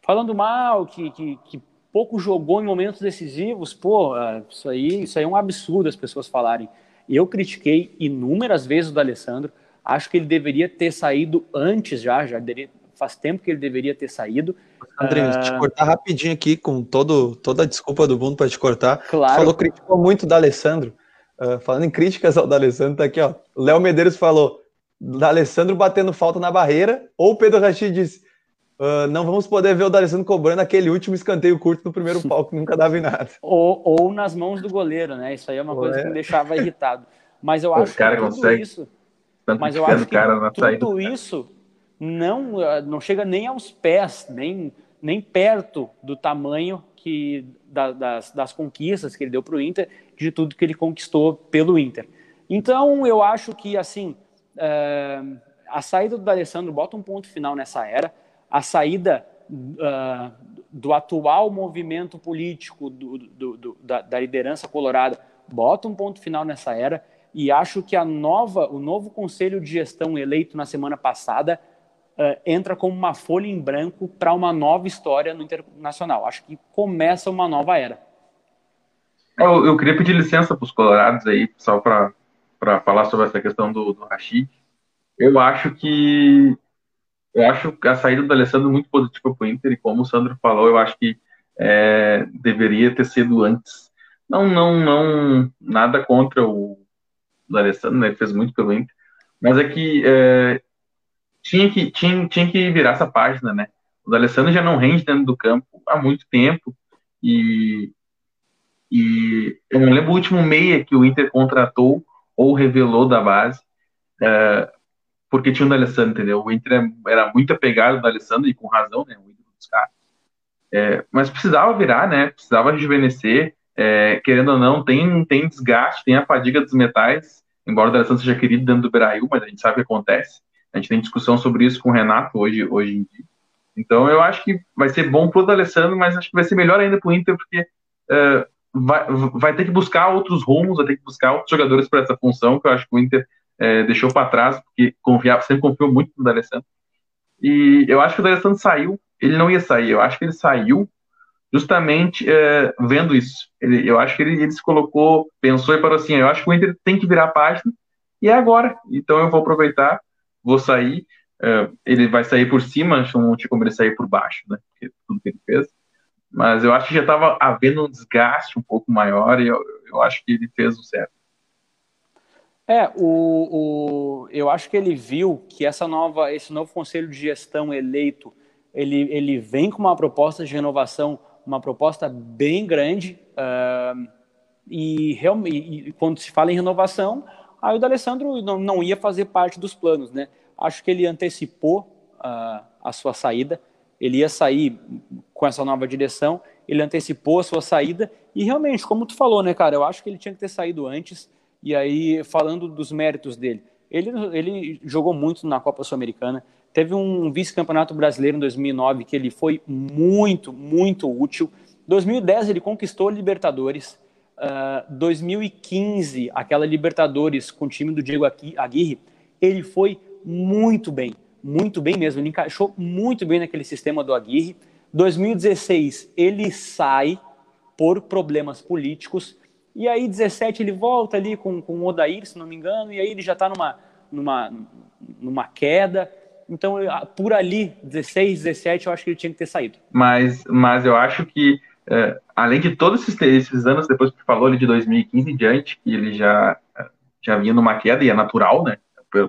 B: falando mal, que, que, que, pouco jogou em momentos decisivos. Pô, uh, isso, aí, isso aí é um absurdo as pessoas falarem. Eu critiquei inúmeras vezes o D'Alessandro, acho que ele deveria ter saído antes já, já deveria, faz tempo que ele deveria ter saído.
A: André, uh... te cortar rapidinho aqui, com todo, toda a desculpa do mundo para te cortar.
B: Claro.
A: falou, criticou muito o Alessandro. Uh, falando em críticas ao D'Alessandro, tá aqui, ó. Léo Medeiros falou: D'Alessandro batendo falta na barreira, ou o Pedro Rachid disse: uh, não vamos poder ver o D'Alessandro cobrando aquele último escanteio curto no primeiro palco, que nunca dava em nada.
B: Ou, ou nas mãos do goleiro, né? Isso aí é uma coisa é. que me deixava irritado. Mas eu acho
C: que tudo consegue.
B: isso. Mas eu acho que tudo isso não, não chega nem aos pés, nem, nem perto do tamanho que da, das, das conquistas que ele deu para o Inter, de tudo que ele conquistou pelo Inter. Então, eu acho que, assim, é, a saída do Alessandro bota um ponto final nessa era, a saída uh, do atual movimento político do, do, do, da, da liderança colorada bota um ponto final nessa era, e acho que a nova, o novo conselho de gestão eleito na semana passada uh, entra como uma folha em branco para uma nova história no internacional. Acho que começa uma nova era.
C: É, eu, eu queria pedir licença para os colorados aí, só para falar sobre essa questão do, do Rashid. Eu acho que eu acho a saída do Alessandro muito positiva para o Inter e como o Sandro falou, eu acho que é, deveria ter sido antes. Não, não, não, nada contra o, o Alessandro, né? ele fez muito pelo Inter, mas é que é, tinha que, tinha, tinha que virar essa página, né? O D'Alessandro já não rende dentro do campo há muito tempo e, e eu não lembro o último meia que o Inter contratou ou revelou da base, é, porque tinha o D'Alessandro, entendeu? O Inter era muito apegado ao D'Alessandro e com razão, né? O Inter buscar. É, mas precisava virar, né? Precisava rejuvenescer. É, querendo ou não, tem, tem desgaste, tem a fadiga dos metais, embora o D'Alessandro seja querido dentro do Brasil, mas a gente sabe o que acontece. A gente tem discussão sobre isso com o Renato hoje, hoje em dia. Então eu acho que vai ser bom pro D'Alessandro, mas acho que vai ser melhor ainda pro Inter, porque uh, vai, vai ter que buscar outros rumos, vai ter que buscar outros jogadores para essa função, que eu acho que o Inter uh, deixou para trás, porque confiava, sempre confiou muito no D'Alessandro. E eu acho que o D'Alessandro saiu, ele não ia sair, eu acho que ele saiu justamente uh, vendo isso. Ele, eu acho que ele, ele se colocou, pensou e falou assim, eu acho que o Inter tem que virar a página, e é agora, então eu vou aproveitar vou sair, uh, ele vai sair por cima, não tinha como ele sair por baixo, né? Porque tudo que ele fez. Mas eu acho que já estava havendo um desgaste um pouco maior e eu, eu acho que ele fez o certo.
B: É, o, o, eu acho que ele viu que essa nova, esse novo conselho de gestão eleito, ele, ele vem com uma proposta de renovação, uma proposta bem grande, uh, e, realmente, e quando se fala em renovação, Aí o D'Alessandro não, não ia fazer parte dos planos, né? Acho que ele antecipou uh, a sua saída, ele ia sair com essa nova direção, ele antecipou a sua saída, e realmente, como tu falou, né, cara, eu acho que ele tinha que ter saído antes, e aí, falando dos méritos dele, ele, ele jogou muito na Copa Sul-Americana, teve um vice-campeonato brasileiro em 2009 que ele foi muito, muito útil. 2010 ele conquistou Libertadores, uh, ah, 2015, aquela Libertadores com o time do Diego Aguirre, ele foi muito bem, muito bem mesmo. Ele encaixou muito bem naquele sistema do Aguirre. 2016, ele sai por problemas políticos E aí, 17, ele volta ali com, com o Odair, se não me engano, e aí ele já está numa, numa, numa queda. Então, por ali, 16, 17, eu acho que ele tinha que ter saído.
C: Mas, mas eu acho que, é, além de todos esses, esses, anos, depois que falou ali de 2015 em diante, que ele já, já vinha numa queda, e é natural, né,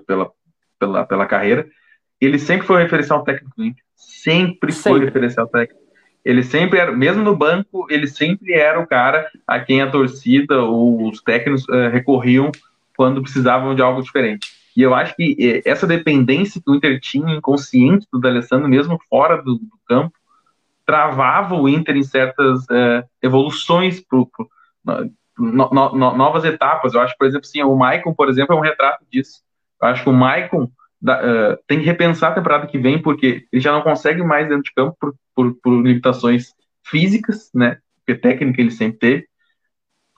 C: pela, pela, pela carreira, ele sempre foi um referencial técnico do Inter. Sempre, sempre. foi referencial técnico. Ele sempre era, mesmo no banco, ele sempre era o cara a quem a torcida ou os técnicos uh, recorriam quando precisavam de algo diferente. E eu acho que eh, essa dependência que o Inter tinha inconsciente do D'Alessandro, mesmo fora do, do, campo, travava o Inter em certas é, evoluções, pro no, no, no, novas etapas. Eu acho, por exemplo, assim, o Maicon, por exemplo, é um retrato disso. Eu acho que o Maicon uh, tem que repensar a temporada que vem, porque ele já não consegue mais dentro de campo por, por, por limitações físicas, né? Porque técnica ele sempre teve.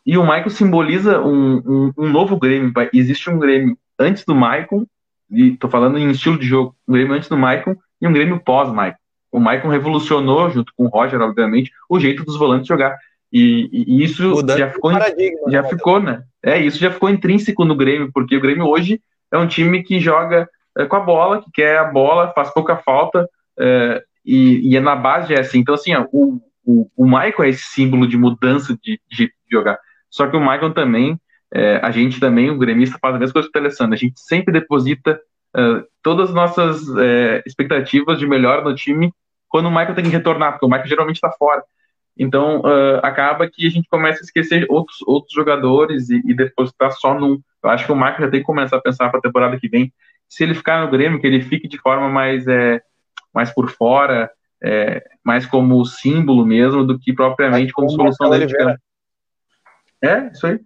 C: E o Michael simboliza um, um, um, novo Grêmio. Existe um Grêmio antes do Michael, e tô falando em estilo de jogo, um Grêmio antes do Michael e um Grêmio pós-Michael. O Michael revolucionou, junto com o Roger, obviamente, o jeito dos volantes jogar. E, e isso Mudando já ficou, já né, ficou, né? É, isso já ficou intrínseco no Grêmio, porque o Grêmio hoje é um time que joga é, com a bola, que quer a bola, faz pouca falta, é, e, e, é na base é assim. Então, assim, ó, o, o, o Michael é esse símbolo de mudança de, de jogar. Só que o Michael também é, a gente também, o gremista, faz a mesma coisa que o Alessandro. A gente sempre deposita uh, todas as nossas uh, expectativas de melhor no time quando o Michael tem que retornar, porque o Michael geralmente está fora. Então, uh, acaba que a gente começa a esquecer outros, outros jogadores e, e depositar só num. Eu acho que o Michael já tem que começar a pensar para a temporada que vem. Se ele ficar no Grêmio, que ele fique de forma mais, é, mais por fora, é, mais como símbolo mesmo, do que propriamente como solução dele de campo. É, isso aí.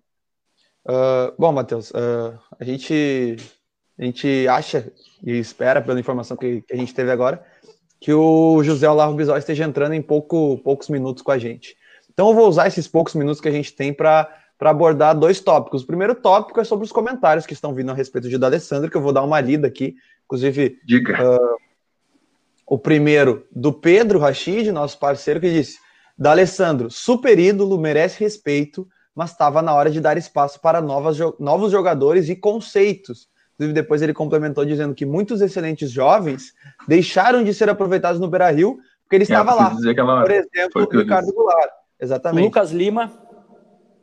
A: Uh, bom, Matheus, uh, a, gente, a gente acha e espera, pela informação que, que a gente teve agora, que o José Olavo Bisol esteja entrando em pouco, poucos minutos com a gente. Então eu vou usar esses poucos minutos que a gente tem para abordar dois tópicos. O primeiro tópico é sobre os comentários que estão vindo a respeito de D'Alessandro, que eu vou dar uma lida aqui. Inclusive.
C: Uh,
A: o primeiro do Pedro Rachid, nosso parceiro, que disse: D'Alessandro, super ídolo, merece respeito, mas estava na hora de dar espaço para novas, novos jogadores e conceitos. Inclusive, depois ele complementou dizendo que muitos excelentes jovens deixaram de ser aproveitados no Beira Rio porque ele é, estava lá. Por exemplo, o Ricardo Goulart. Exatamente.
B: Lucas Lima.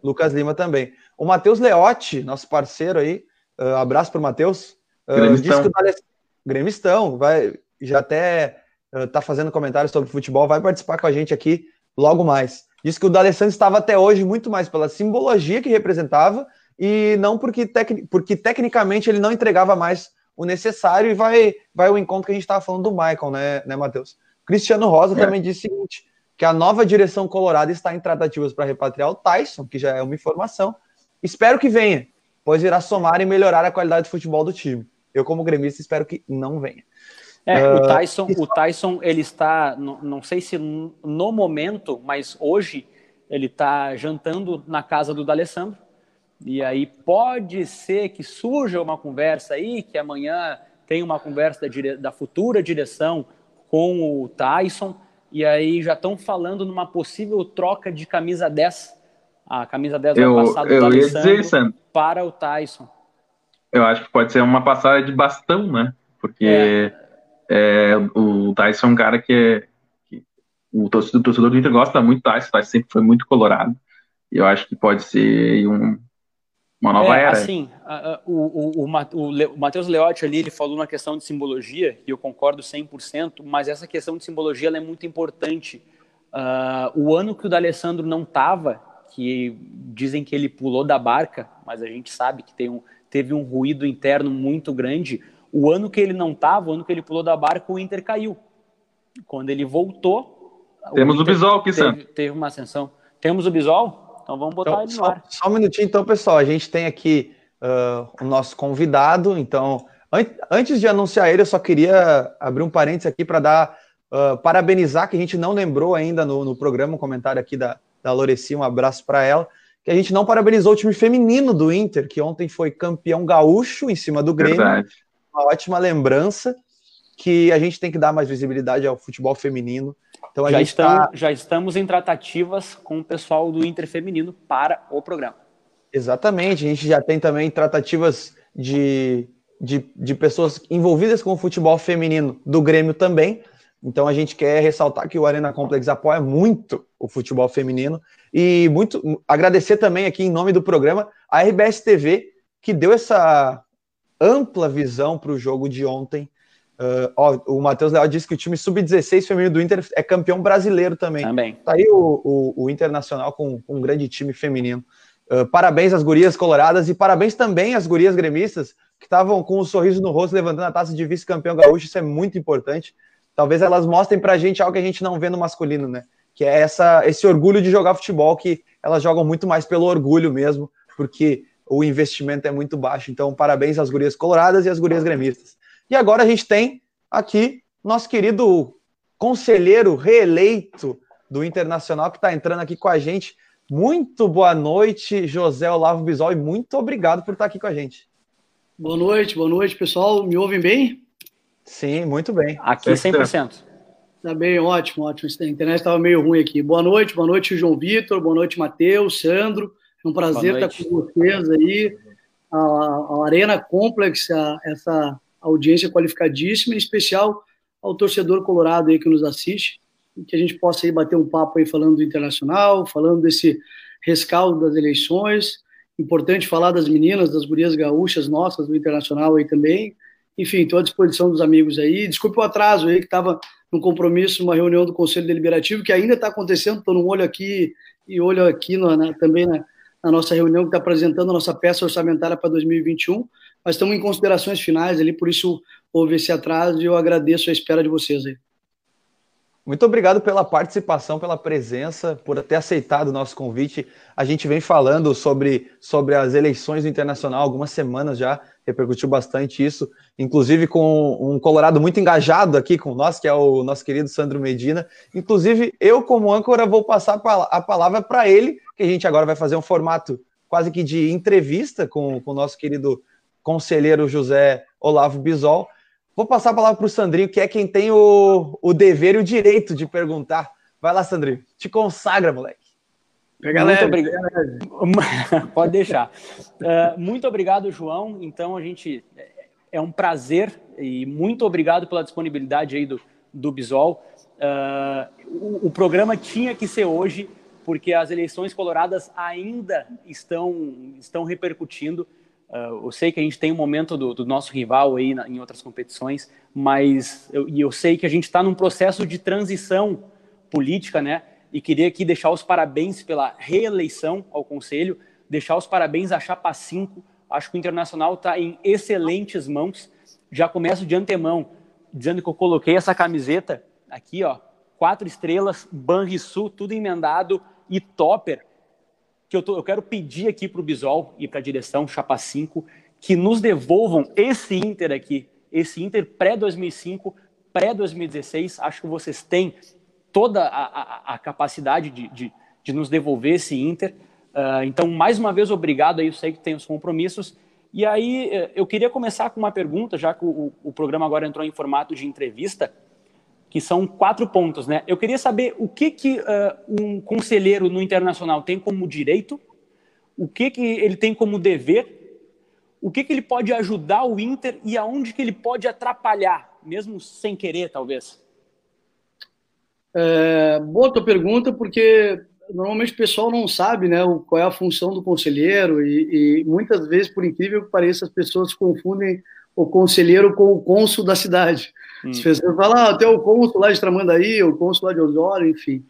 A: Lucas Lima também. O Matheus Leotti, nosso parceiro aí, uh, abraço para o Matheus.
C: Uh, que o
A: Gremistão, vai, já até está uh, fazendo comentários sobre futebol, vai participar com a gente aqui logo mais. Diz que o D'Alessandro estava até hoje muito mais pela simbologia que representava e não porque, tec porque tecnicamente ele não entregava mais o necessário e vai, vai o encontro que a gente estava falando do Michael, né, né Matheus? Cristiano Rosa é. também disse o seguinte, que a nova direção colorada está em tratativas para repatriar o Tyson, que já é uma informação. Espero que venha, pois irá somar e melhorar a qualidade de futebol do time. Eu, como gremista, espero que não venha.
B: É, uh, o ah, Tyson, o Tyson, ele está, não, não sei se no momento, mas hoje ele está jantando na casa do D'Alessandro. E aí pode ser que surja uma conversa aí, que amanhã tem uma conversa da, dire... da futura direção com o Tyson. E aí já estão falando numa possível troca de camisa 10. A camisa 10
C: eu, vai passar do eu dizer,
B: para o Tyson.
C: Eu acho que pode ser uma passada de bastão, né? Porque é. É, o Tyson é um cara que, é, que o, torcedor, o torcedor do Inter gosta muito do Tyson, o Tyson sempre foi muito colorado. E eu acho que pode ser um, uma nova
B: é,
C: era.
B: Assim, o, o, o, o Matheus Leotti ali, ele falou na questão de simbologia, e eu concordo 100%, mas essa questão de simbologia é muito importante. Uh, o ano que o D'Alessandro não estava, que dizem que ele pulou da barca, mas a gente sabe que tem um, teve um ruído interno muito grande, o ano que ele não estava, o ano que ele pulou da barca, o Inter caiu. Quando ele voltou.
C: Temos o, o Bisol aqui,
B: teve, teve uma ascensão. Temos o Bisol? Então vamos botar então, ele no
A: só,
B: ar.
A: Só um minutinho, então, pessoal. A gente tem aqui uh, o nosso convidado. Então, an antes de anunciar ele, eu só queria abrir um parênteses aqui para dar. Uh, parabenizar, que a gente não lembrou ainda no, no programa, um comentário aqui da, da Loreci, um abraço para ela, que a gente não parabenizou o time feminino do Inter, que ontem foi campeão gaúcho em cima do Grêmio. Verdade uma ótima lembrança que a gente tem que dar mais visibilidade ao futebol feminino. Então a
B: já,
A: gente
B: estamos, tá... já estamos em tratativas com o pessoal do Inter Feminino para o programa.
A: Exatamente, a gente já tem também tratativas de, de, de pessoas envolvidas com o futebol feminino do Grêmio também. Então a gente quer ressaltar que o Arena Complex apoia muito o futebol feminino e muito agradecer também aqui em nome do programa a RBS TV que deu essa ampla visão para o jogo de ontem. Uh, ó, o Matheus Leal disse que o time sub-16 feminino do Inter é campeão brasileiro também.
B: Também.
A: Tá aí o, o, o Internacional com, com, um grande time feminino. Uh, parabéns às gurias coloradas e parabéns também às gurias gremistas que estavam com um sorriso no rosto levantando a taça de vice-campeão gaúcho. Isso é muito importante. Talvez elas mostrem pra gente algo que a gente não vê no masculino, né? Que é essa, esse orgulho de jogar futebol, que elas jogam muito mais pelo orgulho mesmo, porque o investimento é muito baixo. Então, parabéns às gurias coloradas e às gurias gremistas. E agora a gente tem aqui nosso querido conselheiro reeleito do Internacional que está entrando aqui com a gente. Muito boa noite, José Olavo Bisol, e muito obrigado por estar aqui com a gente.
D: Boa noite, boa noite, pessoal. Me ouvem bem?
A: Sim, muito bem.
B: Aqui 100%.
D: Tá bem, ótimo, ótimo. A internet estava meio ruim aqui. Boa noite, boa noite, João Vitor, boa noite, Matheus, Sandro. É um prazer estar com vocês aí. A, a Arena Complex, a, essa audiência qualificadíssima, em especial ao torcedor colorado aí que nos assiste, que a gente possa aí bater um papo aí falando do internacional, falando desse rescaldo das eleições. Importante falar das meninas, das gurias gaúchas nossas do internacional aí também. Enfim, estou à disposição dos amigos aí. Desculpe o atraso aí, que estava num compromisso, uma reunião do Conselho Deliberativo, que ainda está acontecendo, estou num olho aqui e olho aqui no, também na, na nossa reunião que está apresentando a nossa peça orçamentária para 2021, mas estamos em considerações finais ali, por isso houve esse atraso e eu agradeço a espera de vocês aí.
A: Muito obrigado pela participação, pela presença, por ter aceitado o nosso convite. A gente vem falando sobre, sobre as eleições do Internacional algumas semanas já, repercutiu bastante isso, inclusive com um Colorado muito engajado aqui com nós, que é o nosso querido Sandro Medina. Inclusive, eu, como âncora, vou passar a palavra para ele, que a gente agora vai fazer um formato quase que de entrevista com, com o nosso querido conselheiro José Olavo Bisol. Vou passar a palavra para o Sandrinho, que é quem tem o, o dever e o direito de perguntar. Vai lá, Sandrinho. Te consagra, moleque.
B: Pega muito obrigado. Pode deixar. Uh, muito obrigado, João. Então, a gente. É um prazer e muito obrigado pela disponibilidade aí do, do Bisol. Uh, o, o programa tinha que ser hoje, porque as eleições coloradas ainda estão, estão repercutindo. Uh, eu sei que a gente tem um momento do, do nosso rival aí na, em outras competições, mas eu, e eu sei que a gente está num processo de transição política, né? E queria aqui deixar os parabéns pela reeleição ao Conselho, deixar os parabéns à Chapa 5. Acho que o Internacional está em excelentes mãos. Já começo de antemão dizendo que eu coloquei essa camiseta aqui, ó, quatro estrelas, Banrisul, tudo emendado e topper que eu, tô, eu quero pedir aqui para o Bisol e para a direção Chapa 5 que nos devolvam esse Inter aqui, esse Inter pré-2005, pré-2016. Acho que vocês têm toda a, a, a capacidade de, de, de, nos devolver esse Inter. Uh, então, mais uma vez, obrigado aí, eu sei que tem os compromissos. E aí, eh, eu queria começar com uma pergunta, já que o, o programa agora entrou em formato de entrevista que são quatro pontos, né? Eu queria saber o que, que uh, um conselheiro no internacional tem como direito, o que, que ele tem como dever, o que, que ele pode ajudar o Inter e aonde que ele pode atrapalhar, mesmo sem querer, talvez.
D: É, boa tua pergunta, porque normalmente o pessoal não sabe né, qual é a função do conselheiro e, e muitas vezes, por incrível que pareça, as pessoas confundem o conselheiro com o cônsul da cidade. Hum. As ah, tem o cônsul lá de Tramandaí, o cônsul lá de Osório, enfim.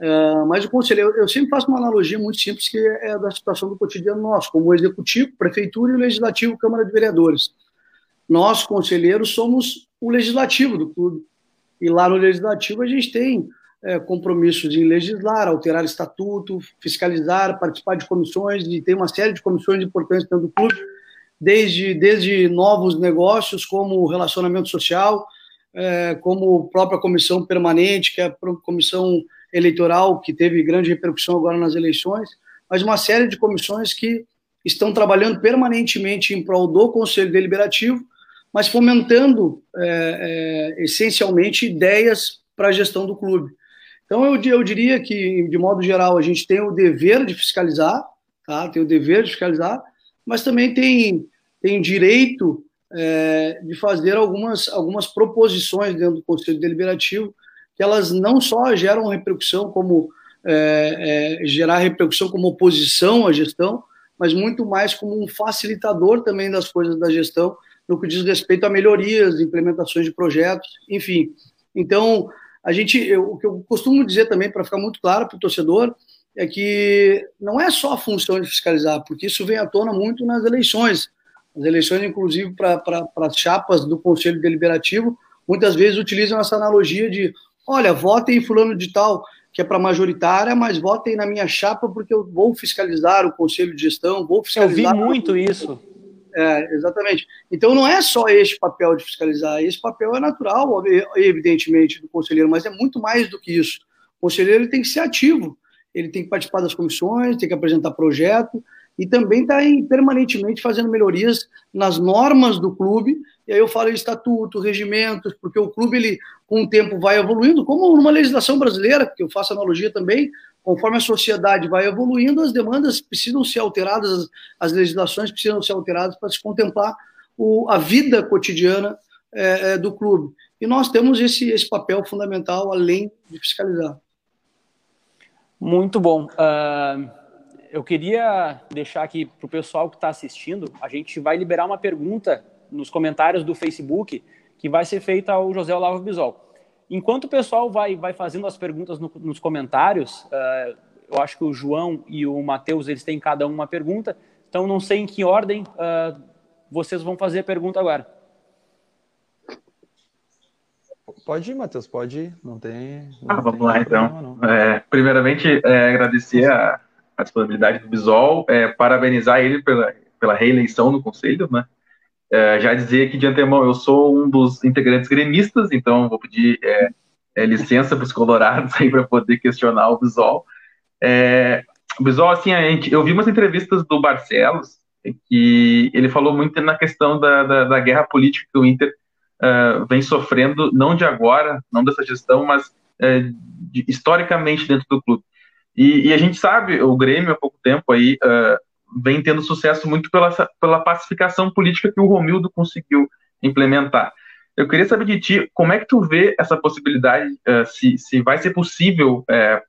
D: Uh, mas o conselheiro, eu sempre faço uma analogia muito simples que é da situação do cotidiano nosso, como executivo, prefeitura e o legislativo, Câmara de Vereadores. Nós, conselheiros, somos o legislativo do clube. E lá no legislativo a gente tem é, compromisso de legislar, alterar estatuto, fiscalizar, participar de comissões, e tem uma série de comissões importantes dentro do clube, desde, desde novos negócios, como relacionamento social, é, como própria comissão permanente, que é a comissão eleitoral, que teve grande repercussão agora nas eleições, mas uma série de comissões que estão trabalhando permanentemente em prol do Conselho Deliberativo, mas fomentando é, é, essencialmente ideias para a gestão do clube. Então, eu, eu diria que, de modo geral, a gente tem o dever de fiscalizar, tá? tem o dever de fiscalizar, mas também tem, tem direito é, de fazer algumas, algumas proposições dentro do Conselho Deliberativo, que elas não só geram repercussão como é, é, gerar repercussão como oposição à gestão, mas muito mais como um facilitador também das coisas da gestão, no que diz respeito a melhorias, implementações de projetos, enfim. Então, a gente, eu, o que eu costumo dizer também, para ficar muito claro para o torcedor, é que não é só a função de fiscalizar, porque isso vem à tona muito nas eleições. As eleições, inclusive, para as chapas do Conselho Deliberativo, muitas vezes utilizam essa analogia de: olha, votem em fulano de tal, que é para majoritária, mas votem na minha chapa porque eu vou fiscalizar o Conselho de Gestão, vou fiscalizar.
B: Eu vi muito isso.
D: É, exatamente. Então não é só este papel de fiscalizar, esse papel é natural, evidentemente, do conselheiro, mas é muito mais do que isso. O conselheiro ele tem que ser ativo, ele tem que participar das comissões, tem que apresentar projeto e também está permanentemente fazendo melhorias nas normas do clube. E aí eu falo estatuto, regimentos, porque o clube ele com o tempo vai evoluindo, como numa legislação brasileira, que eu faço analogia também, conforme a sociedade vai evoluindo, as demandas precisam ser alteradas, as, legislações precisam ser alteradas para se contemplar o, a vida cotidiana é, é, do clube. E nós temos esse, esse papel fundamental, além de fiscalizar.
B: Muito bom. Uh, eu queria deixar aqui para o pessoal que está assistindo, a gente vai liberar uma pergunta nos comentários do Facebook que vai ser feita ao José Olavo Bisol. Enquanto o pessoal vai, vai fazendo as perguntas no, nos comentários, uh, eu acho que o João e o Matheus eles têm cada um uma pergunta, então não sei em que ordem uh, vocês vão fazer a pergunta agora.
A: Pode ir, Matheus, pode ir. Não tem.
C: Não ah, vamos lá então. é, primeiramente, é, agradecer a, a, disponibilidade do Bisol, é, parabenizar ele pela, pela reeleição no Conselho, né? É, já dizer que de antemão eu sou um dos integrantes gremistas, então vou pedir é, é, licença para os colorados aí para poder questionar o Bisol. É, o Bisol, assim, a gente, eu vi umas entrevistas do Barcelos que ele falou muito na questão da, da, da guerra política que o Inter uh, vem sofrendo, não de agora, não dessa gestão, mas uh, de, historicamente dentro do clube. E, e, a gente sabe, o Grêmio há pouco tempo aí uh, vem tendo sucesso muito pela, pela pacificação política que o Romildo conseguiu implementar. Eu queria saber de ti, como é que tu vê essa possibilidade, uh, se, se vai ser possível uh,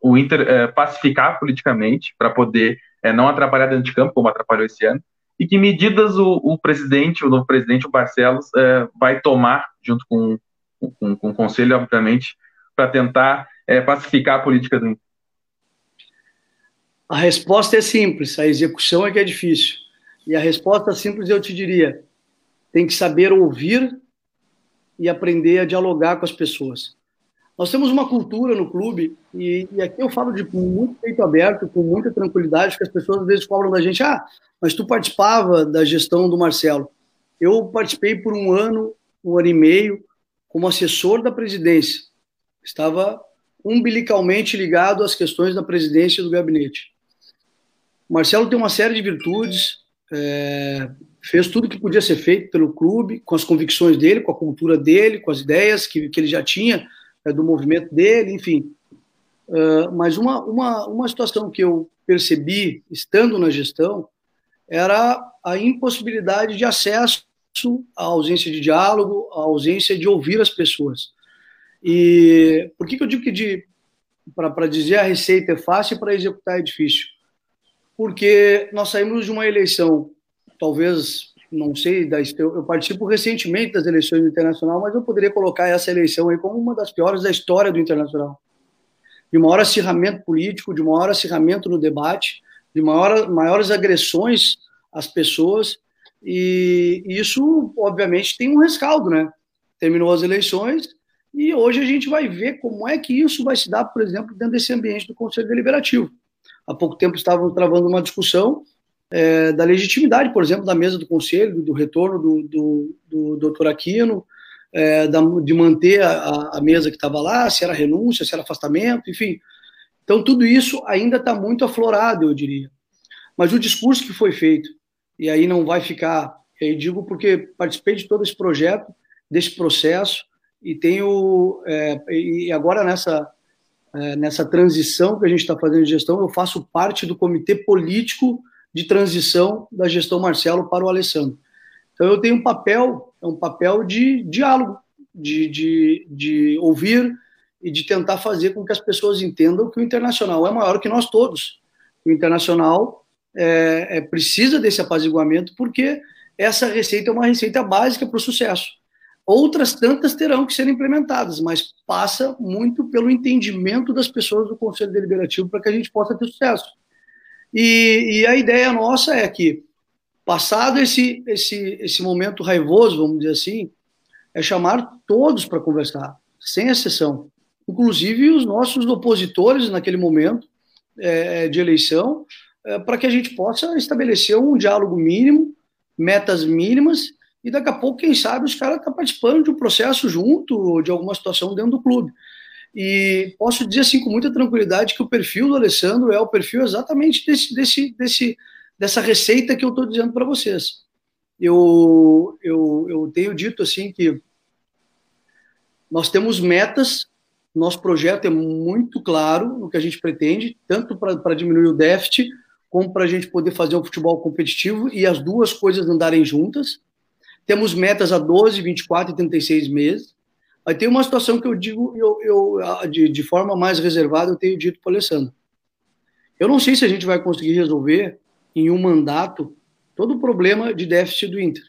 C: o Inter uh, pacificar politicamente para poder não atrapalhar dentro de campo, como atrapalhou esse ano, e que medidas o, o presidente, o novo presidente, o Barcelos, vai tomar, junto com, com, com o conselho, obviamente, para tentar pacificar a política do Inter.
D: A resposta é simples, a execução é que é difícil. E a resposta simples eu te diria: tem que saber ouvir e aprender a dialogar com as pessoas. Nós temos uma cultura no clube, e, e aqui eu falo de muito peito aberto, com muita tranquilidade, que as pessoas às vezes cobram da gente: ah, mas tu participava da gestão do Marcelo. Eu participei por um ano, um ano e meio, como assessor da presidência. Estava umbilicalmente ligado às questões da presidência e do gabinete. O Marcelo tem uma série de virtudes, é, fez tudo que podia ser feito pelo clube, com as convicções dele, com a cultura dele, com as ideias que, que ele já tinha é, do movimento dele, enfim. Uh, mas uma, uma, uma situação que eu percebi, estando na gestão, era a impossibilidade de acesso, a ausência de diálogo, a ausência de ouvir as pessoas. E por que, que eu digo que para dizer a receita é fácil e para executar é difícil? Porque nós saímos de uma eleição, talvez, não sei, da, eu participo recentemente das eleições do Internacional, mas eu poderia colocar essa eleição aí como uma das piores da história do Internacional. De maior acirramento político, de maior acirramento no debate, de maior, maiores agressões às pessoas, e isso, obviamente, tem um rescaldo, né? Terminou as eleições, e hoje a gente vai ver como é que isso vai se dar, por exemplo, dentro desse ambiente do Conselho Deliberativo. Há pouco tempo estávamos travando uma discussão é, da legitimidade, por exemplo, da mesa do conselho, do retorno do, do, do doutor Aquino, é, da, de manter a, a mesa que estava lá, se era renúncia, se era afastamento, enfim. Então, tudo isso ainda está muito aflorado, eu diria. Mas o discurso que foi feito, e aí não vai ficar, e aí digo porque participei de todo esse projeto, desse processo, e tenho, é, e agora nessa é, nessa transição que a gente está fazendo de gestão, eu faço parte do comitê político de transição da gestão Marcelo para o Alessandro. Então eu tenho um papel, é um papel de diálogo, de, de, de ouvir e de tentar fazer com que as pessoas entendam que o internacional é maior que nós todos. O internacional é, é, precisa desse apaziguamento porque essa receita é uma receita básica para o sucesso. Outras tantas terão que ser implementadas, mas passa muito pelo entendimento das pessoas do Conselho Deliberativo para que a gente possa ter sucesso. E, e a ideia nossa é que, passado esse, esse, esse momento raivoso, vamos dizer assim, é chamar todos para conversar, sem exceção, inclusive os nossos opositores naquele momento é, de eleição, é, para que a gente possa estabelecer um diálogo mínimo, metas mínimas, e daqui a pouco, quem sabe, os caras estão tá participando de um processo junto, de alguma situação dentro do clube. E posso dizer assim com muita tranquilidade que o perfil do Alessandro é o perfil exatamente desse, desse, desse dessa receita que eu estou dizendo para vocês. Eu, eu, eu tenho dito assim que nós temos metas, nosso projeto é muito claro no que a gente pretende, tanto para diminuir o déficit, como para a gente poder fazer um futebol competitivo e as duas coisas andarem juntas. Temos metas a 12, 24 e 36 meses. Aí tem uma situação que eu digo, eu, eu de, de forma mais reservada, eu tenho dito para o Alessandro. Eu não sei se a gente vai conseguir resolver em um mandato todo o problema de déficit do Inter.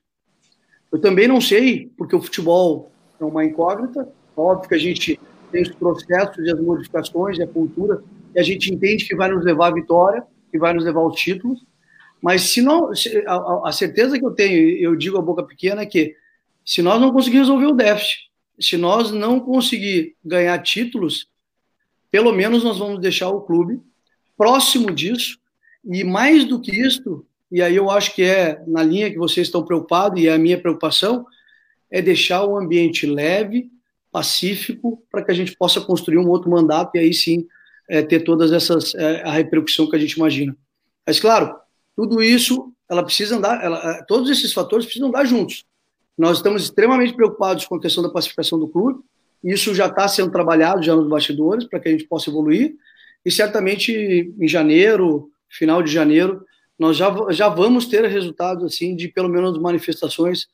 D: Eu também não sei, porque o futebol é uma incógnita. Óbvio que a gente tem os processos e as modificações e a cultura, e a gente entende que vai nos levar à vitória, que vai nos levar aos títulos. Mas se não, se, a, a, certeza que eu tenho, eu digo a boca pequena, é que se nós não conseguirmos resolver o déficit, se nós não conseguir ganhar títulos, pelo menos nós vamos deixar o clube próximo disso, e mais do que isso, e aí eu acho que é na linha que vocês estão preocupados, e é a minha preocupação, é deixar o ambiente leve, pacífico, para que a gente possa construir um outro mandato e aí sim é, ter todas essas, é, a repercussão que a gente imagina. Mas, claro, tudo isso, ela precisa andar, ela, é, todos esses fatores precisam andar juntos. Nós estamos extremamente preocupados com a questão da pacificação do clube. Isso já está sendo trabalhado já nos bastidores para que a gente possa evoluir. E certamente em janeiro, final de janeiro, nós já, já vamos ter resultados assim de pelo menos manifestações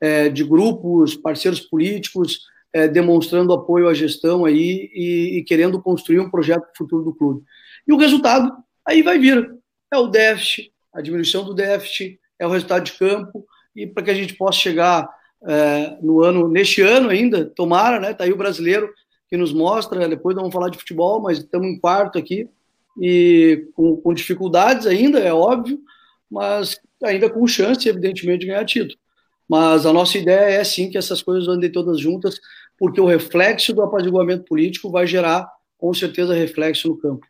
D: é, de grupos, parceiros políticos, é, demonstrando apoio à gestão aí e, e querendo construir um projeto futuro do clube. E o resultado aí vai vir. É o déficit, a diminuição do déficit, é o resultado de campo, e para que a gente possa chegar é, no ano, neste ano ainda, tomara, né? Tá aí o brasileiro que nos mostra, depois não vamos falar de futebol, mas estamos em quarto aqui, e com, com dificuldades ainda, é óbvio, mas ainda com chance, evidentemente, de ganhar título. Mas a nossa ideia é sim que essas coisas andem todas juntas, porque o reflexo do apaziguamento político vai gerar, com certeza, reflexo no campo.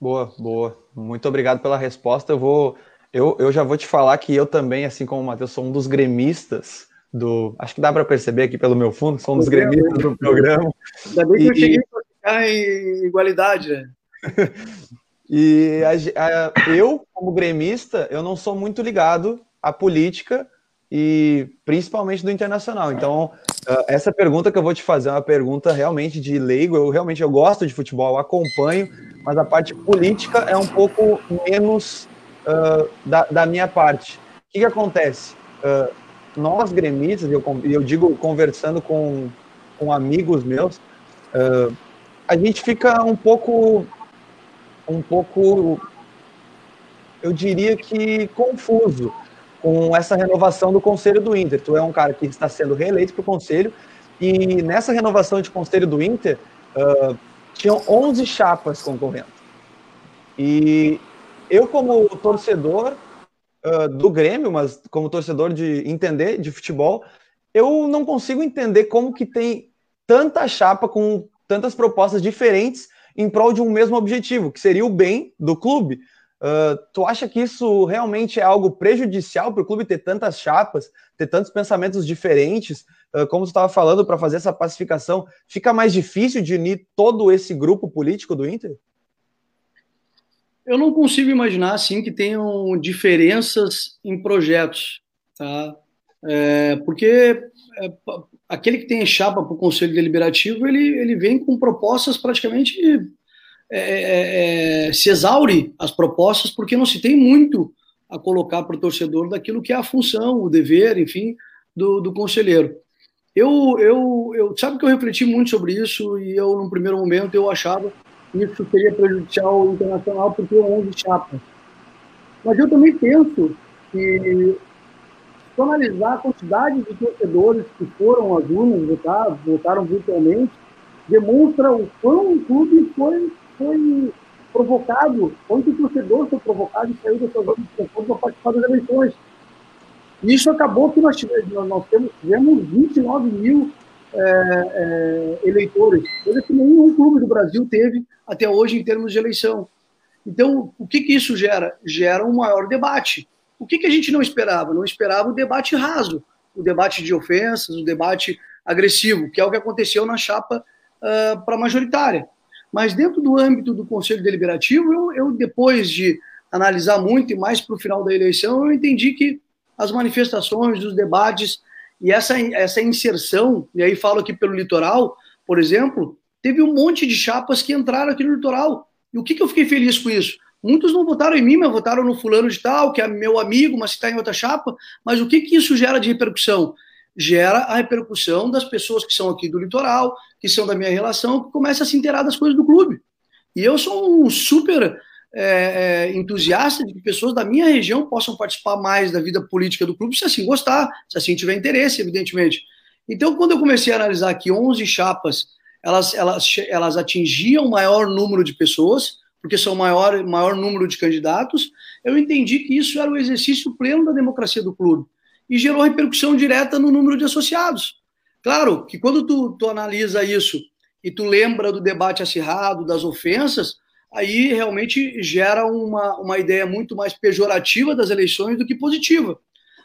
A: Boa, boa. Muito obrigado pela resposta. Eu vou eu, eu já vou te falar que eu também, assim como o Matheus, sou um dos gremistas do. Acho que dá para perceber aqui pelo meu fundo, sou um dos gremistas do programa.
D: Ainda bem que eu cheguei para ficar em igualdade, né?
A: e a, a, eu, como gremista, eu não sou muito ligado à política e principalmente do internacional. Então, essa pergunta que eu vou te fazer é uma pergunta realmente de leigo. Eu realmente eu gosto de futebol, acompanho, mas a parte política é um pouco menos uh, da, da, minha parte. O que, que acontece? Uh, nós gremistas, eu, eu digo conversando com, com amigos meus, uh, a gente fica um pouco, um pouco, eu diria que confuso com essa renovação do Conselho do Inter. Tu é um cara que está sendo reeleito para o Conselho e nessa renovação de Conselho do Inter uh, tinham 11 chapas concorrendo. E eu, como torcedor uh, do Grêmio, mas como torcedor de entender de futebol, eu não consigo entender como que tem tanta chapa com tantas propostas diferentes em prol de um mesmo objetivo, que seria o bem do clube. Uh, tu acha que isso realmente é algo prejudicial para o clube ter tantas chapas, ter tantos pensamentos diferentes? Uh, como tu estava falando, para fazer essa pacificação, fica mais difícil de unir todo esse grupo político do Inter?
D: Eu não consigo imaginar assim que tenham diferenças em projetos, tá? É, porque é, aquele que tem chapa para o Conselho Deliberativo, ele, ele vem com propostas praticamente. É, é, é, se exaure as propostas, porque não se tem muito a colocar para o torcedor daquilo que é a função, o dever, enfim, do, do conselheiro. Eu, eu, eu, sabe que eu refleti muito sobre isso e eu, no primeiro momento, eu achava que isso seria prejudicial ao internacional porque é 11 chapas. Mas eu também penso que se analisar a quantidade de torcedores que foram às urnas votar, votaram virtualmente, demonstra o quão o clube foi, foi provocado, quanto o torcedor foi provocado e saiu da sua zona de conforto para participar das eleições. E isso acabou que nós tivemos, nós temos, tivemos 29 mil é, é, eleitores, coisa que nenhum clube do Brasil teve até hoje em termos de eleição. Então, o que, que isso gera? Gera um maior debate. O que, que a gente não esperava? Não esperava o debate raso, o debate de ofensas, o debate agressivo, que é o que aconteceu na chapa uh, para majoritária. Mas dentro do âmbito do Conselho Deliberativo, eu, eu depois de analisar muito e mais para o final da eleição, eu entendi que as manifestações, os debates e essa, essa inserção, e aí falo aqui pelo litoral, por exemplo, teve um monte de chapas que entraram aqui no litoral. E o que, que eu fiquei feliz com isso? Muitos não votaram em mim, mas votaram no fulano de tal, que é meu amigo, mas está em outra chapa. Mas o que, que isso gera de repercussão? Gera a repercussão das pessoas que são aqui do litoral, que são da minha relação, que começam a se inteirar das coisas do clube. E eu sou um super é, é, entusiasta de que pessoas da minha região possam participar mais da vida política do clube, se assim gostar, se assim tiver interesse, evidentemente. Então, quando eu comecei a analisar que 11 chapas, elas, elas, elas atingiam o maior número de pessoas, porque são maior, maior número de candidatos, eu entendi que isso era o exercício pleno da democracia do clube e gerou repercussão direta no número de associados. Claro que quando tu, tu analisa isso e tu lembra do debate acirrado, das ofensas, aí realmente gera uma, uma ideia muito mais pejorativa das eleições do que positiva.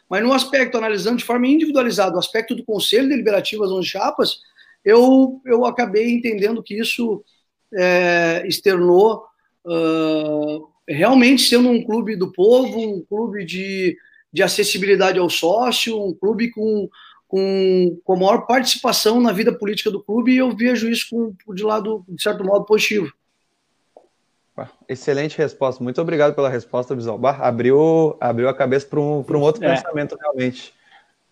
D: Mas no aspecto, analisando de forma individualizada, o aspecto do Conselho Deliberativo às 11 chapas, eu, eu acabei entendendo que isso é, externou uh, realmente sendo um clube do povo, um clube de, de acessibilidade ao sócio, um clube com, com, com maior participação na vida política do clube, e eu vejo isso com, de lado, de certo modo, positivo.
A: Excelente resposta. Muito obrigado pela resposta, Bisol. Abriu, abriu a cabeça para um, um outro é. pensamento, realmente.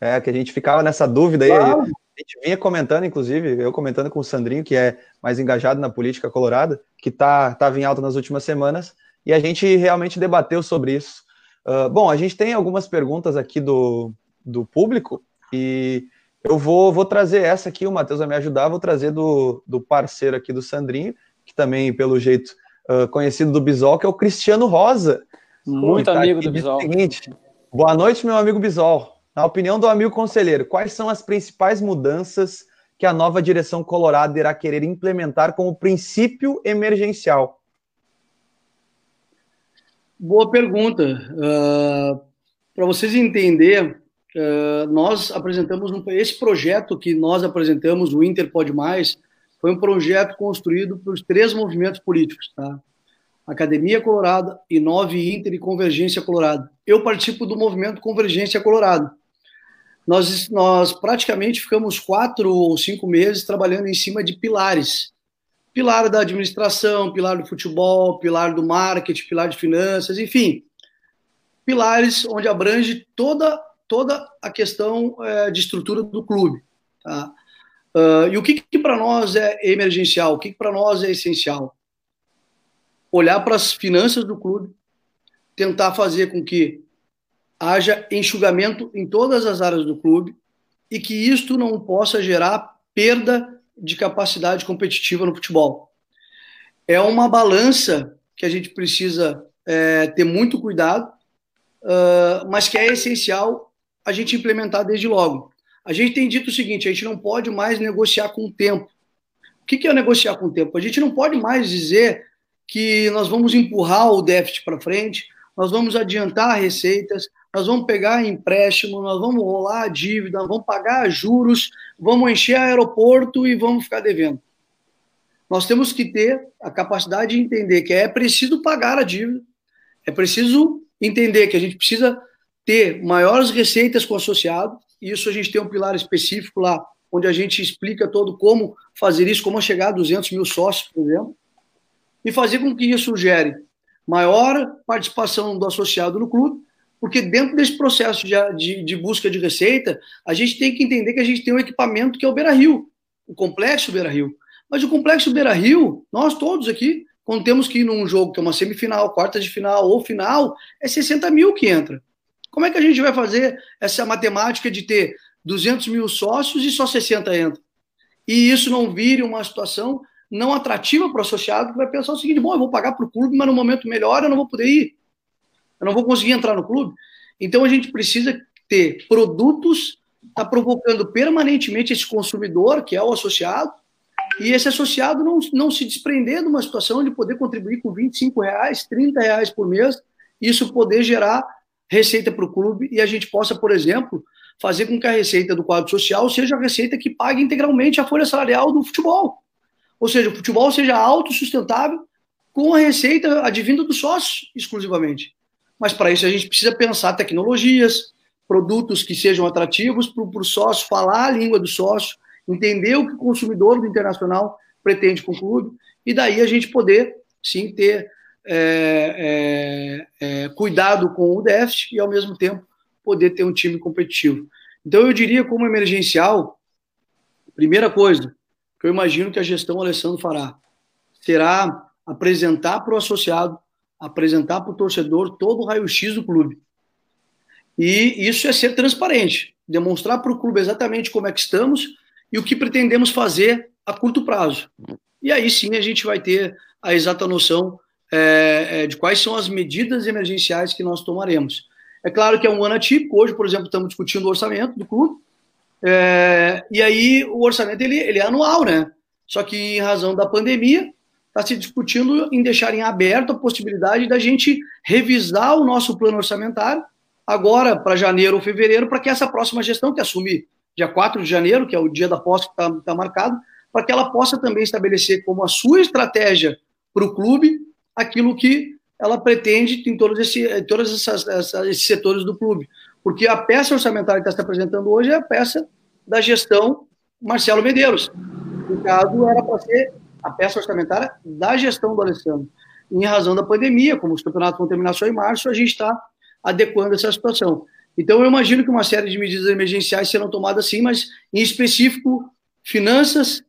A: É, que a gente ficava nessa dúvida claro. aí. A gente vinha comentando, inclusive, eu comentando com o Sandrinho, que é mais engajado na política colorada, que tá, tava em alta nas últimas semanas, e a gente realmente debateu sobre isso. Uh, bom, a gente tem algumas perguntas aqui do, do público, e eu vou, vou trazer essa aqui, o Matheus vai me ajudar, vou trazer do, do parceiro aqui do Sandrinho, que também, pelo jeito, uh, conhecido do Bisol, que é o Cristiano Rosa.
B: Muito tá amigo do Bisol.
A: Seguinte, boa noite, meu amigo Bisol. Na opinião do amigo conselheiro, quais são as principais mudanças que a nova direção colorada irá querer implementar como princípio emergencial?
D: Boa pergunta. Uh, Para vocês entenderem, uh, nós apresentamos um, esse projeto que nós apresentamos, o Inter Pode Mais, foi um projeto construído por três movimentos políticos, tá? Academia Colorada, Inove Inter e Convergência Colorada. Eu participo do movimento Convergência Colorado. Nós, nós praticamente ficamos quatro ou cinco meses trabalhando em cima de pilares. Pilar da administração, pilar do futebol, pilar do marketing, pilar de finanças, enfim. Pilares onde abrange toda, toda a questão é, de estrutura do clube. Tá? Uh, e o que, que para nós é emergencial? O que, que para nós é essencial? Olhar para as finanças do clube, tentar fazer com que haja enxugamento em todas as áreas do clube e que isto não possa gerar perda de capacidade competitiva no futebol. É uma balança que a gente precisa é, ter muito cuidado, uh, mas que é essencial a gente implementar desde logo. A gente tem dito o seguinte: a gente não pode mais negociar com o tempo. O que é negociar com o tempo? A gente não pode mais dizer que nós vamos empurrar o déficit para frente, nós vamos adiantar receitas, nós vamos pegar empréstimo, nós vamos rolar a dívida, vamos pagar juros, vamos encher aeroporto e vamos ficar devendo. Nós temos que ter a capacidade de entender que é preciso pagar a dívida, é preciso entender que a gente precisa ter maiores receitas com o associado, e isso a gente tem um pilar específico lá onde a gente explica todo como fazer isso, como chegar a 200 mil sócios, por exemplo, e fazer com que isso gere maior participação do associado no clube, porque dentro desse processo de, de, de, busca de receita, a gente tem que entender que a gente tem um equipamento que é o Beira Rio, o complexo Beira Rio. Mas o complexo Beira Rio, nós todos aqui, quando temos que ir num jogo que é uma semifinal, quarta de final ou final, é 60 mil que entra. Como é que a gente vai fazer essa matemática de ter 200 mil sócios e só 60 entram? E isso não vire uma situação não atrativa para o associado que vai pensar o seguinte: bom, eu vou pagar para o clube, mas no momento melhor eu não vou poder ir. Eu não vou conseguir entrar no clube. Então a gente precisa ter produtos, está provocando permanentemente esse consumidor, que é o associado, e esse associado não, não se desprender de uma situação de poder contribuir com 25 reais, 30 reais por mês, isso poder gerar receita para o clube e a gente possa, por exemplo, fazer com que a receita do quadro social seja a receita que pague integralmente a folha salarial do futebol. Ou seja, o futebol seja autossustentável com a receita advinda dos sócios exclusivamente. Mas para isso a gente precisa pensar tecnologias, produtos que sejam atrativos para o sócio falar a língua do sócio, entender o que o consumidor do internacional pretende com o clube, e daí a gente poder, sim, ter é, é, é, cuidado com o déficit e, ao mesmo tempo, poder ter um time competitivo. Então, eu diria, como emergencial, primeira coisa, que eu imagino que a gestão Alessandro fará será apresentar para o associado, apresentar para o torcedor todo o raio-x do clube. E isso é ser transparente, demonstrar para o clube exatamente como é que estamos e o que pretendemos fazer a curto prazo. E aí sim a gente vai ter a exata noção é, é, de quais são as medidas emergenciais que nós tomaremos. É claro que é um ano atípico, hoje, por exemplo, estamos discutindo o orçamento do clube, é, e aí o orçamento ele, ele é anual, né? Só que em razão da pandemia, está se discutindo em deixar em aberto a possibilidade da gente revisar o nosso plano orçamentário agora para janeiro ou fevereiro, para que essa próxima gestão, que assume dia 4 de janeiro, que é o dia da posse que está tá marcado, para que ela possa também estabelecer como a sua estratégia para o clube aquilo que ela pretende em todos, esse, todos essas, esses setores do clube. Porque a peça orçamentária que está se apresentando hoje é a peça da gestão Marcelo Medeiros. No caso, era para ser a peça orçamentária da gestão do Alessandro. Em razão da pandemia, como os campeonatos vão terminar só em março, a gente está adequando essa situação. Então, eu imagino que uma série de medidas emergenciais serão tomadas sim, mas em específico, finanças,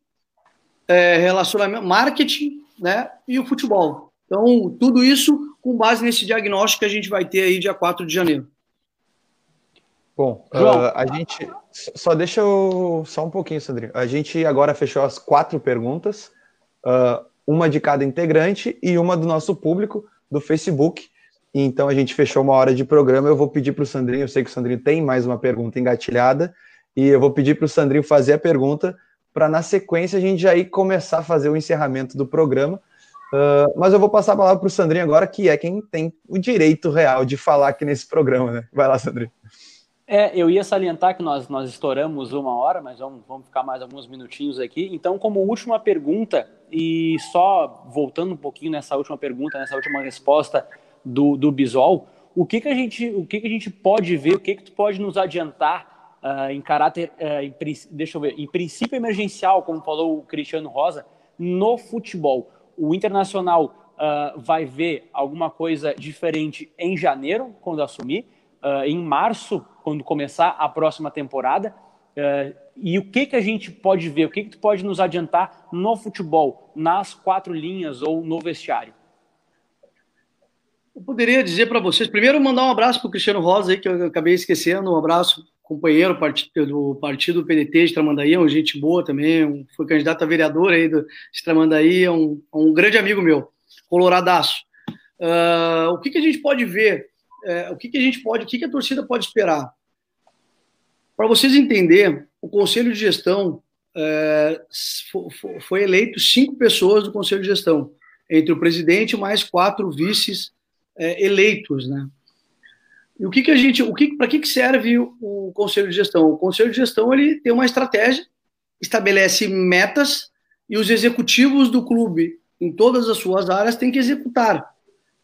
D: é, relacionamento, marketing né, e o futebol. Então, tudo isso com base nesse diagnóstico que a gente vai ter aí dia 4 de janeiro.
A: Bom, uh, a gente. Só deixa eu. Só um pouquinho, Sandrinho. A gente agora fechou as quatro perguntas, uh, uma de cada integrante e uma do nosso público do Facebook. Então a gente fechou uma hora de programa. Eu vou pedir para o Sandrinho, eu sei que o Sandrinho tem mais uma pergunta engatilhada, e eu vou pedir para o Sandrinho fazer a pergunta para na sequência a gente já ir começar a fazer o encerramento do programa. Uh, mas eu vou passar a palavra para o Sandrinho agora, que é quem tem o direito real de falar aqui nesse programa, né? Vai lá, Sandrinho.
B: É, eu ia salientar que nós, nós estouramos uma hora, mas vamos, vamos ficar mais alguns minutinhos aqui. Então, como última pergunta, e só voltando um pouquinho nessa última pergunta, nessa última resposta do, do Bisol, o que, que, a gente, o que, que a gente pode ver, o que, que tu pode nos adiantar uh, em caráter, uh, em, deixa eu ver, em princípio emergencial, como falou o Cristiano Rosa, no futebol? o Internacional uh, vai ver alguma coisa diferente em janeiro, quando assumir, uh, em março, quando começar a próxima temporada. Uh, e o que, que a gente pode ver, o que, que tu pode nos adiantar no futebol, nas quatro linhas ou no vestiário?
D: Eu poderia dizer para vocês, primeiro mandar um abraço para o Cristiano Rosa, aí, que eu acabei esquecendo, um abraço companheiro do partido PDT de Tramandaí, é um gente boa também, foi candidato a vereador aí do, de Tramandaí, é um, é um grande amigo meu, coloradaço. Uh, o que, que, a gente pode ver, uh, o que, que, a gente pode, o que, que a torcida pode esperar? Para vocês entenderem, o Conselho de Gestão uh, foi eleito cinco pessoas do Conselho de Gestão, entre o presidente mais quatro vices é, eleitos, né? E o que, que a gente, o que, para que, que serve o conselho de gestão? O conselho de gestão ele tem uma estratégia, estabelece metas e os executivos do clube, em todas as suas áreas, têm que executar.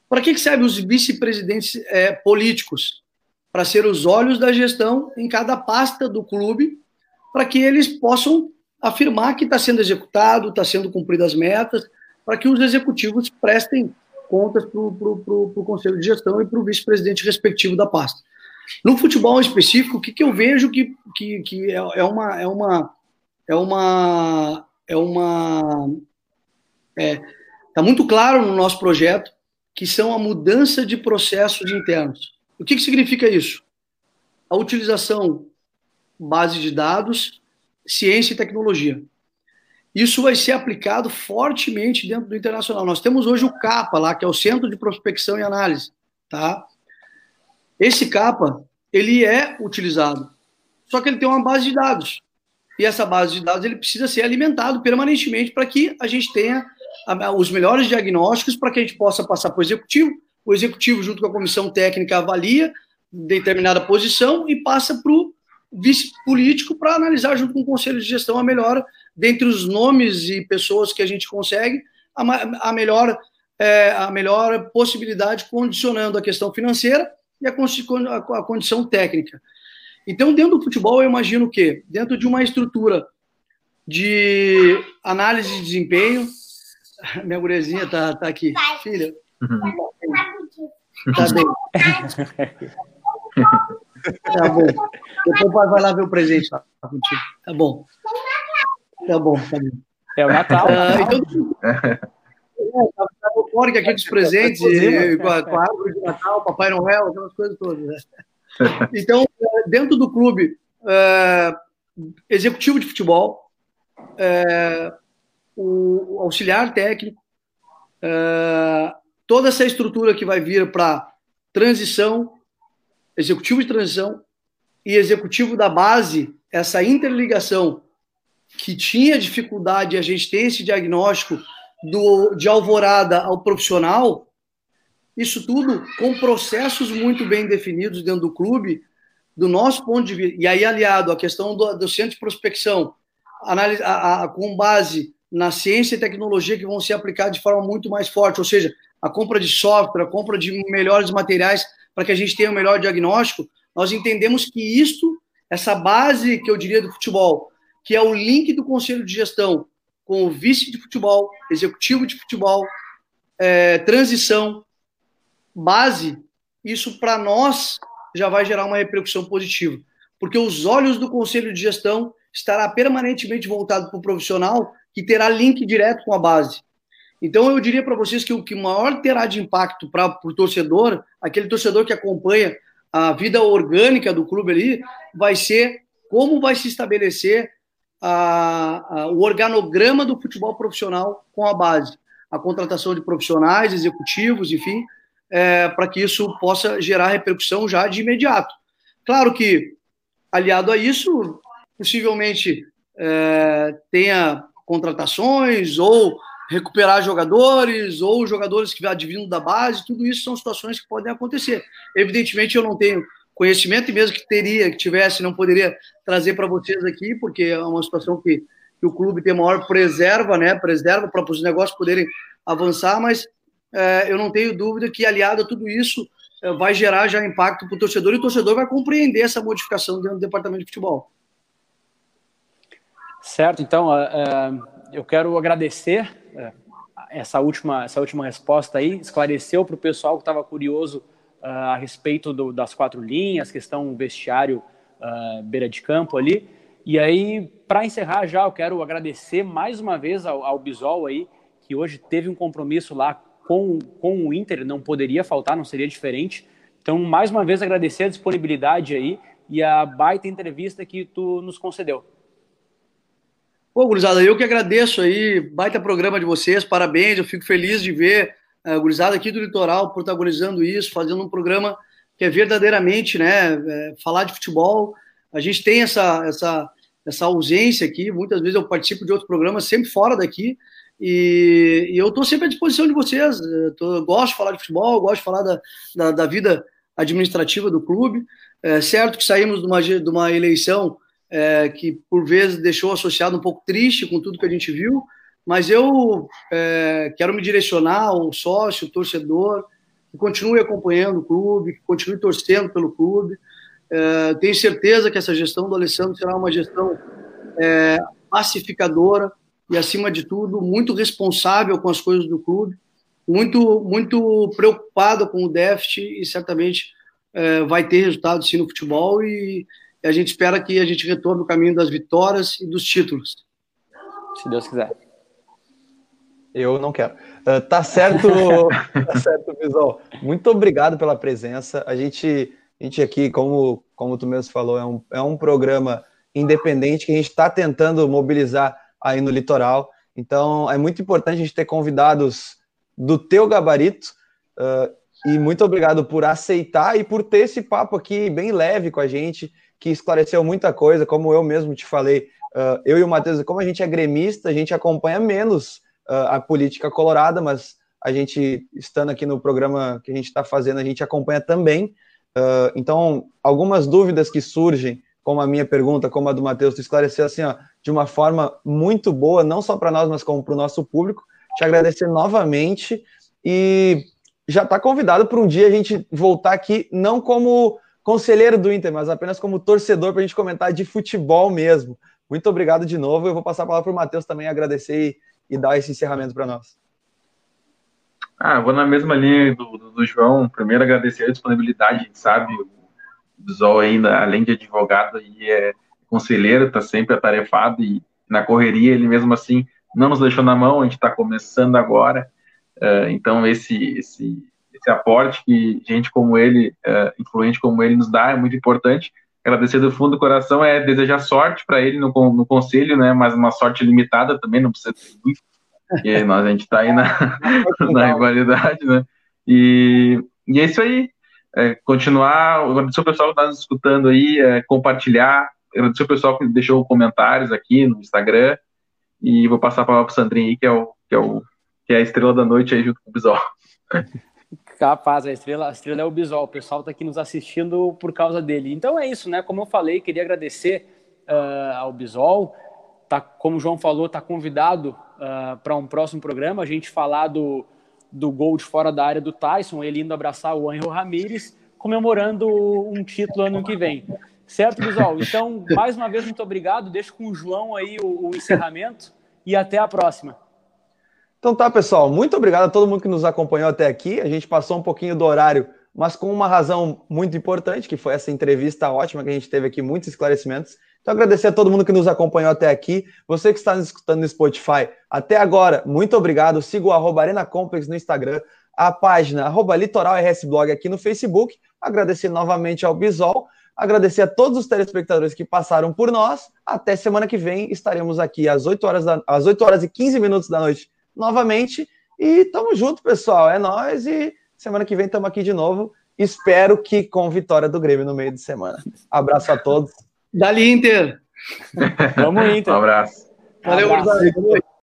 D: Para que, que serve os vice-presidentes é, políticos? Para ser os olhos da gestão em cada pasta do clube, para que eles possam afirmar que está sendo executado, está sendo cumpridas as metas, para que os executivos prestem contas para o Conselho de Gestão e para o vice-presidente respectivo da pasta. No futebol específico, o que, que eu vejo que, que, que é, é uma é uma é uma é uma é, tá muito claro no nosso projeto que são a mudança de processos internos. O que, que significa isso? A utilização base de dados, ciência e tecnologia. Isso vai ser aplicado fortemente dentro do internacional. Nós temos hoje o CAPA lá, que é o Centro de Prospecção e Análise, tá? Esse CAPA, ele é utilizado, só que ele tem uma base de dados. E essa base de dados ele precisa ser alimentado permanentemente para que a gente tenha os melhores diagnósticos para que a gente possa passar para o executivo. O executivo, junto com a comissão técnica, avalia determinada posição e passa para o vice político para analisar junto com o conselho de gestão a melhor dentre os nomes e pessoas que a gente consegue a, a melhor é, a melhor possibilidade condicionando a questão financeira e a, a, condição técnica. Então, dentro do futebol, eu imagino que dentro de uma estrutura de análise de desempenho, minha gurezinha tá, tá aqui, filha. Tá bem. Tá bom. Depois o pai vai lá ver o presente lá contigo. Tá bom. Tá bom, tá bom.
B: É o Natal. Ah, então,
D: é, tá, tá fora aqui dos presentes, e, com, a, com a árvore de Natal, Papai Noel, aquelas coisas todas. Né? Então, dentro do clube, é, executivo de futebol, é, o, auxiliar técnico, é, toda essa estrutura que vai vir para transição, executivo de transição e executivo da base, essa interligação que tinha dificuldade, a gente tem esse diagnóstico do, de alvorada ao profissional, isso tudo com processos muito bem definidos dentro do clube, do nosso ponto de vista, e aí aliado à questão do, do centro de prospecção, a, a, com base na ciência e tecnologia que vão ser aplicados de forma muito mais forte, ou seja, a compra de software, a compra de melhores materiais para que a gente tenha o um melhor diagnóstico, nós entendemos que isto, essa base que eu diria do futebol, que é o link do conselho de gestão com o vice de futebol, executivo de futebol, é, transição, base, isso para nós já vai gerar uma repercussão positiva, porque os olhos do conselho de gestão estará permanentemente voltado para o profissional que terá link direto com a base. Então eu diria para vocês que o que maior terá de impacto para o torcedor, aquele torcedor que acompanha a vida orgânica do clube ali, vai ser como vai se estabelecer a, a, o organograma do futebol profissional com a base, a contratação de profissionais, executivos, enfim, é, para que isso possa gerar repercussão já de imediato. Claro que, aliado a isso, possivelmente é, tenha contratações ou recuperar jogadores ou jogadores que advindo da base, tudo isso são situações que podem acontecer. Evidentemente, eu não tenho conhecimento e mesmo que teria, que tivesse, não poderia trazer para vocês aqui, porque é uma situação que, que o clube tem maior preserva, né? Preserva para os negócios poderem avançar, mas é, eu não tenho dúvida que, aliado a tudo isso, é, vai gerar já impacto para o torcedor e o torcedor vai compreender essa modificação dentro do departamento de futebol.
B: Certo, então uh, eu quero agradecer uh, essa última, essa última resposta aí, esclareceu para o pessoal que estava curioso uh, a respeito do, das quatro linhas, questão vestiário uh, beira de campo ali. E aí, para encerrar já, eu quero agradecer mais uma vez ao, ao Bisol aí, que hoje teve um compromisso lá com, com o Inter, não poderia faltar, não seria diferente. Então, mais uma vez, agradecer a disponibilidade aí e a baita entrevista que tu nos concedeu.
D: Pô, gurizada, eu que agradeço aí, baita programa de vocês, parabéns, eu fico feliz de ver a gurizada aqui do litoral protagonizando isso, fazendo um programa que é verdadeiramente, né, é, falar de futebol. A gente tem essa, essa, essa ausência aqui, muitas vezes eu participo de outros programas sempre fora daqui, e, e eu estou sempre à disposição de vocês. Tô, gosto de falar de futebol, gosto de falar da, da, da vida administrativa do clube. É certo que saímos de uma, de uma eleição é, que, por vezes, deixou associado um pouco triste com tudo que a gente viu, mas eu é, quero me direcionar ao sócio, ao torcedor, que continue acompanhando o clube, que continue torcendo pelo clube. É, tenho certeza que essa gestão do Alessandro será uma gestão é, pacificadora e, acima de tudo, muito responsável com as coisas do clube, muito, muito preocupada com o déficit e certamente é, vai ter resultado sim no futebol e a gente espera que a gente retorne o caminho das vitórias e dos títulos.
B: Se Deus quiser.
A: Eu não quero. Uh, tá certo, tá certo, Bisol. Muito obrigado pela presença. A gente, a gente aqui, como, como tu mesmo falou, é um, é um programa independente que a gente está tentando mobilizar aí no litoral. Então, é muito importante a gente ter convidados do teu gabarito. Uh, e muito obrigado por aceitar e por ter esse papo aqui bem leve com a gente, que esclareceu muita coisa, como eu mesmo te falei. Uh, eu e o Matheus, como a gente é gremista, a gente acompanha menos uh, a política colorada, mas a gente, estando aqui no programa que a gente está fazendo, a gente acompanha também. Uh, então, algumas dúvidas que surgem, como a minha pergunta, como a do Matheus, tu esclareceu assim, ó, de uma forma muito boa, não só para nós, mas como para o nosso público. Te agradecer novamente e já está convidado para um dia a gente voltar aqui, não como conselheiro do Inter, mas apenas como torcedor para a gente comentar de futebol mesmo. Muito obrigado de novo. Eu vou passar a palavra para o Matheus também agradecer e, e dar esse encerramento para nós.
C: Ah, vou na mesma linha do, do, do, João. Primeiro, agradecer a disponibilidade. Sabe, o Zol ainda, além de advogado, e é conselheiro, está sempre atarefado e na correria, ele mesmo assim não nos deixou na mão. A gente está começando agora. Uh, então, esse, esse, esse aporte que gente como ele, uh, influente como ele, nos dá é muito importante agradecer do fundo do coração é desejar sorte para ele no, no conselho, né? Mas uma sorte limitada também, não precisa ter muito, porque nós, a gente está aí na, na rivalidade, né? E, e é isso aí. É, continuar, agradecer o pessoal que está nos escutando aí, é, compartilhar, agradecer o pessoal que deixou comentários aqui no Instagram, e vou passar a palavra para o Sandrinho aí, que é, o, que, é o, que é a estrela da noite aí junto com o Bisol.
B: Capaz, a estrela, a estrela é o Bisol. O pessoal está aqui nos assistindo por causa dele. Então é isso, né? Como eu falei, queria agradecer uh, ao Bisol. Tá, como o João falou, está convidado uh, para um próximo programa. A gente falar do, do gol de fora da área do Tyson, ele indo abraçar o Angel Ramírez, comemorando um título ano que vem. Certo, Bisol? Então, mais uma vez, muito obrigado. Deixo com o João aí o, o encerramento e até a próxima.
A: Então tá, pessoal, muito obrigado a todo mundo que nos acompanhou até aqui. A gente passou um pouquinho do horário, mas com uma razão muito importante, que foi essa entrevista ótima que a gente teve aqui, muitos esclarecimentos. Então agradecer a todo mundo que nos acompanhou até aqui. Você que está nos escutando no Spotify, até agora, muito obrigado. Siga o arroba Arena Complex no Instagram, a página arroba Litoral RS Blog aqui no Facebook. Agradecer novamente ao Bisol. Agradecer a todos os telespectadores que passaram por nós. Até semana que vem estaremos aqui às 8 horas, da, às 8 horas e 15 minutos da noite novamente. E tamo junto, pessoal. É nós e semana que vem estamos aqui de novo. Espero que com vitória do Grêmio no meio de semana. Abraço a todos.
D: Dali Inter.
B: Vamos Inter.
C: Um abraço.
D: Valeu, um abraço.